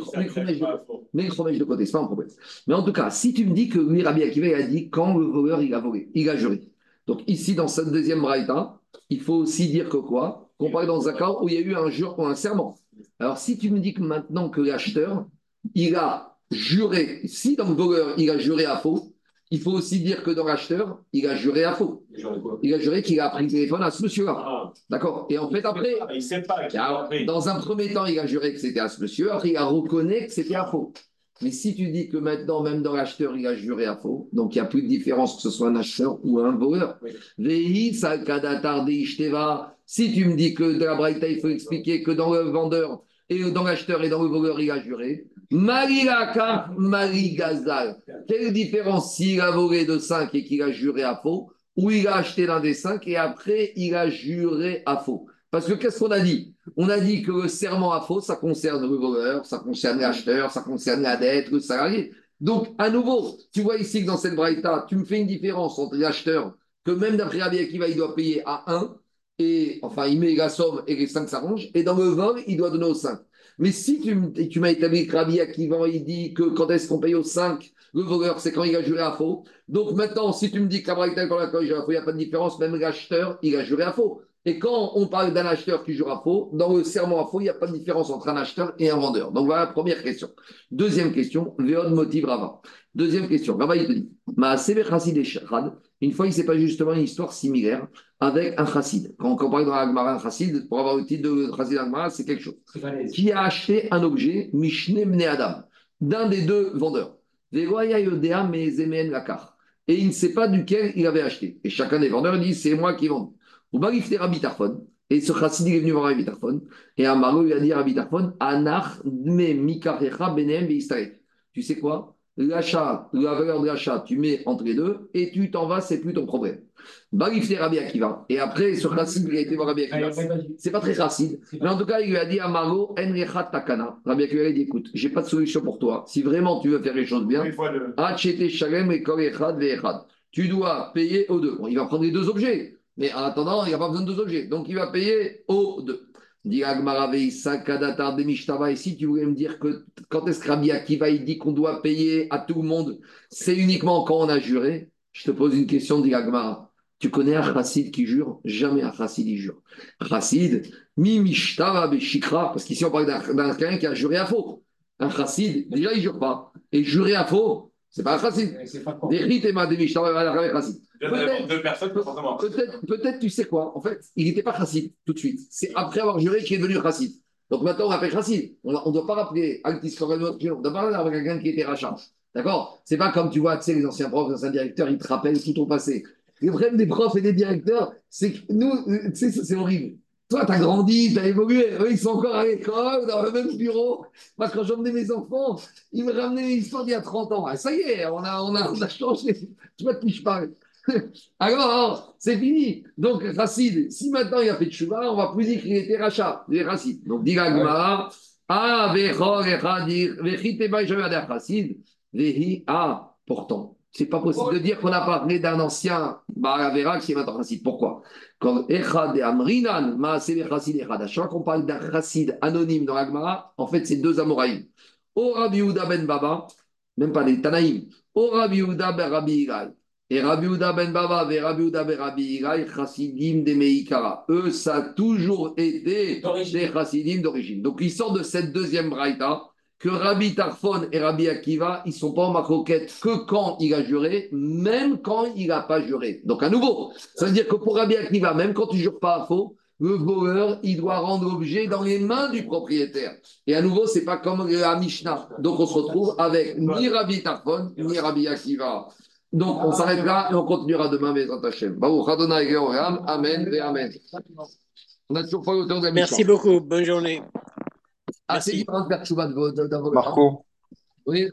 le Chomesh de côté, c'est pas un problème. Mais en tout cas, si tu me dis que lui, Rabbi Akiva, a dit quand le voleur, il a volé, il a juré. Donc ici, dans cette deuxième braïta, il faut aussi dire que quoi? Qu'on parle dans un cas où il y a eu un jure ou un serment. Alors si tu me dis que maintenant que l'acheteur, il a juré, si dans le voleur, il a juré à faux, il faut aussi dire que dans l'acheteur, il a juré à faux. Il a juré qu'il a pris le téléphone à ce monsieur-là. Ah. D'accord? Et en fait, après, il sait pas dans un premier temps, il a juré que c'était à ce monsieur, après, il a reconnu que c'était à faux. Mais si tu dis que maintenant, même dans l'acheteur, il a juré à faux, donc il n'y a plus de différence que ce soit un acheteur ou un voleur. Si tu me dis que de la Braïta, il faut expliquer que dans le vendeur, et dans l'acheteur et dans le voleur, il a juré. Marilaka, Marigazal. Quelle différence s'il a volé de 5 et qu'il a juré à faux, ou il a acheté l'un des 5 et après il a juré à faux? Parce que qu'est-ce qu'on a dit? On a dit que le serment à faux, ça concerne le voleur, ça concerne l'acheteur, ça concerne la dette, le salarié. Donc, à nouveau, tu vois ici que dans cette braïta, tu me fais une différence entre l'acheteur, que même d'après Rabbi Akiva, il doit payer à 1, et enfin, il met la somme et les 5 s'arrangent, et dans le vol, il doit donner aux 5. Mais si tu, m'as établi que Rabbi Akiva, il dit que quand est-ce qu'on paye aux 5, le voleur, c'est quand il a juré à faux. Donc maintenant, si tu me dis que la quand il a juré à faux, il n'y a pas de différence, même l'acheteur, il a juré à faux. Et quand on parle d'un acheteur qui jure à faux, dans le serment à faux, il n'y a pas de différence entre un acheteur et un vendeur. Donc voilà la première question. Deuxième question, Véod motive Rava. Deuxième question, Rava il te dit, Ma une fois il s'est pas justement une histoire similaire avec un chassid. Quand on parle dans l'Agmara, un chassid, pour avoir le titre de chassid Agmara, c'est quelque chose. Qui a acheté un objet, Mishne Mne Adam, d'un des deux vendeurs. Et il ne sait pas duquel il avait acheté. Et chacun des vendeurs dit, c'est moi qui vends. Ou Tarfon. Et ce chassid est venu voir Rabbi Tarfon. Et Amaro lui a dit Rabbi Tarfon, Anach me mikarecha benem Tu sais quoi? L'achat, la valeur de l'achat, tu mets entre les deux et tu t'en vas, c'est plus ton problème. Barifne Rabbi Akiva. Et après, ce chassid, il a été voir Rabbi Akiva. C'est pas très chassid. Mais en tout cas, il lui a dit à Maro, Enrechat Takana. Rabbi Akiva lui a dit écoute, j'ai pas de solution pour toi. Si vraiment tu veux faire les choses bien, Shalem et Tu dois payer aux deux. Bon, il va prendre les deux objets. Mais en attendant, il n'y a pas besoin de deux objets. Donc, il va payer aux deux. Dit Et si tu voulais me dire que quand est-ce que il dit qu'on doit payer à tout le monde, c'est uniquement quand on a juré. Je te pose une question, dit Agmara. Tu connais un chassid qui jure Jamais un chassid il jure. Chassid, mi mishtara beshikra, parce qu'ici on parle d'un quelqu'un qui a juré à faux. Un chassid, déjà il jure pas. Et jurer à faux, c'est pas un chassid. Des rites et des mishtara, chassid. Peut-être, peut-être, tu sais quoi, en fait, il n'était pas chassid tout de suite. C'est après avoir juré qu'il est devenu chassid. Donc maintenant, on l'appelle chassid. On ne doit pas rappeler Altis on doit pas parler avec quelqu'un qui était rachat. D'accord? C'est pas comme tu vois, tu sais, les anciens profs, les anciens directeurs, ils te rappellent tout ton passé. Le problème des profs et des directeurs, c'est que nous, euh, tu sais, c'est horrible. Toi, tu as grandi, tu as évolué. Eux, ils sont encore à l'école, dans le même bureau. Moi, quand j'emmenais mes enfants, ils me ramenaient l'histoire d'il y a 30 ans. Ah, ça y est, on a, on a, on a changé. Tu vois de qui je parle. Alors, c'est fini. Donc, Racide, si maintenant il a fait de chouva, on va plus dire qu'il était rachat, il est Racide. Donc, dit Gmara, ah, vechor, Racide, ah, pourtant, c'est pas possible de dire qu'on a parlé d'un ancien Baravera qui est maintenant chassid. Pourquoi? Quand Echad et Amrinan, Maaseh chassid Echad, à chaque fois qu'on parle d'un chassid anonyme dans l'Agmara, en fait, c'est deux Amoraïm. O Rabbi Ben Baba, même pas des Tanaïm, O Rabbi Ben Rabbi Et Rabbi Ben Baba et Rabbi Ben Rabbi Igai, chassidim de Meikara. Eux, ça a toujours été des chassidim d'origine. Donc, ils sortent de cette deuxième braïta que Rabbi Tarfon et Rabbi Akiva, ils sont pas en maroquette que quand il a juré, même quand il n'a pas juré. Donc à nouveau, ça veut dire que pour Rabbi Akiva, même quand tu jures pas à faux, le voleur, il doit rendre l'objet dans les mains du propriétaire. Et à nouveau, c'est pas comme la Mishnah. Donc on se retrouve avec ni Rabbi Tarfon, ni Rabbi Akiva. Donc on s'arrête là et on continuera demain, mais Hashem. Amen et Amen. On a toujours pas le temps de Merci beaucoup. Bonne journée. Ah, c'est différent de. Marco. Oui.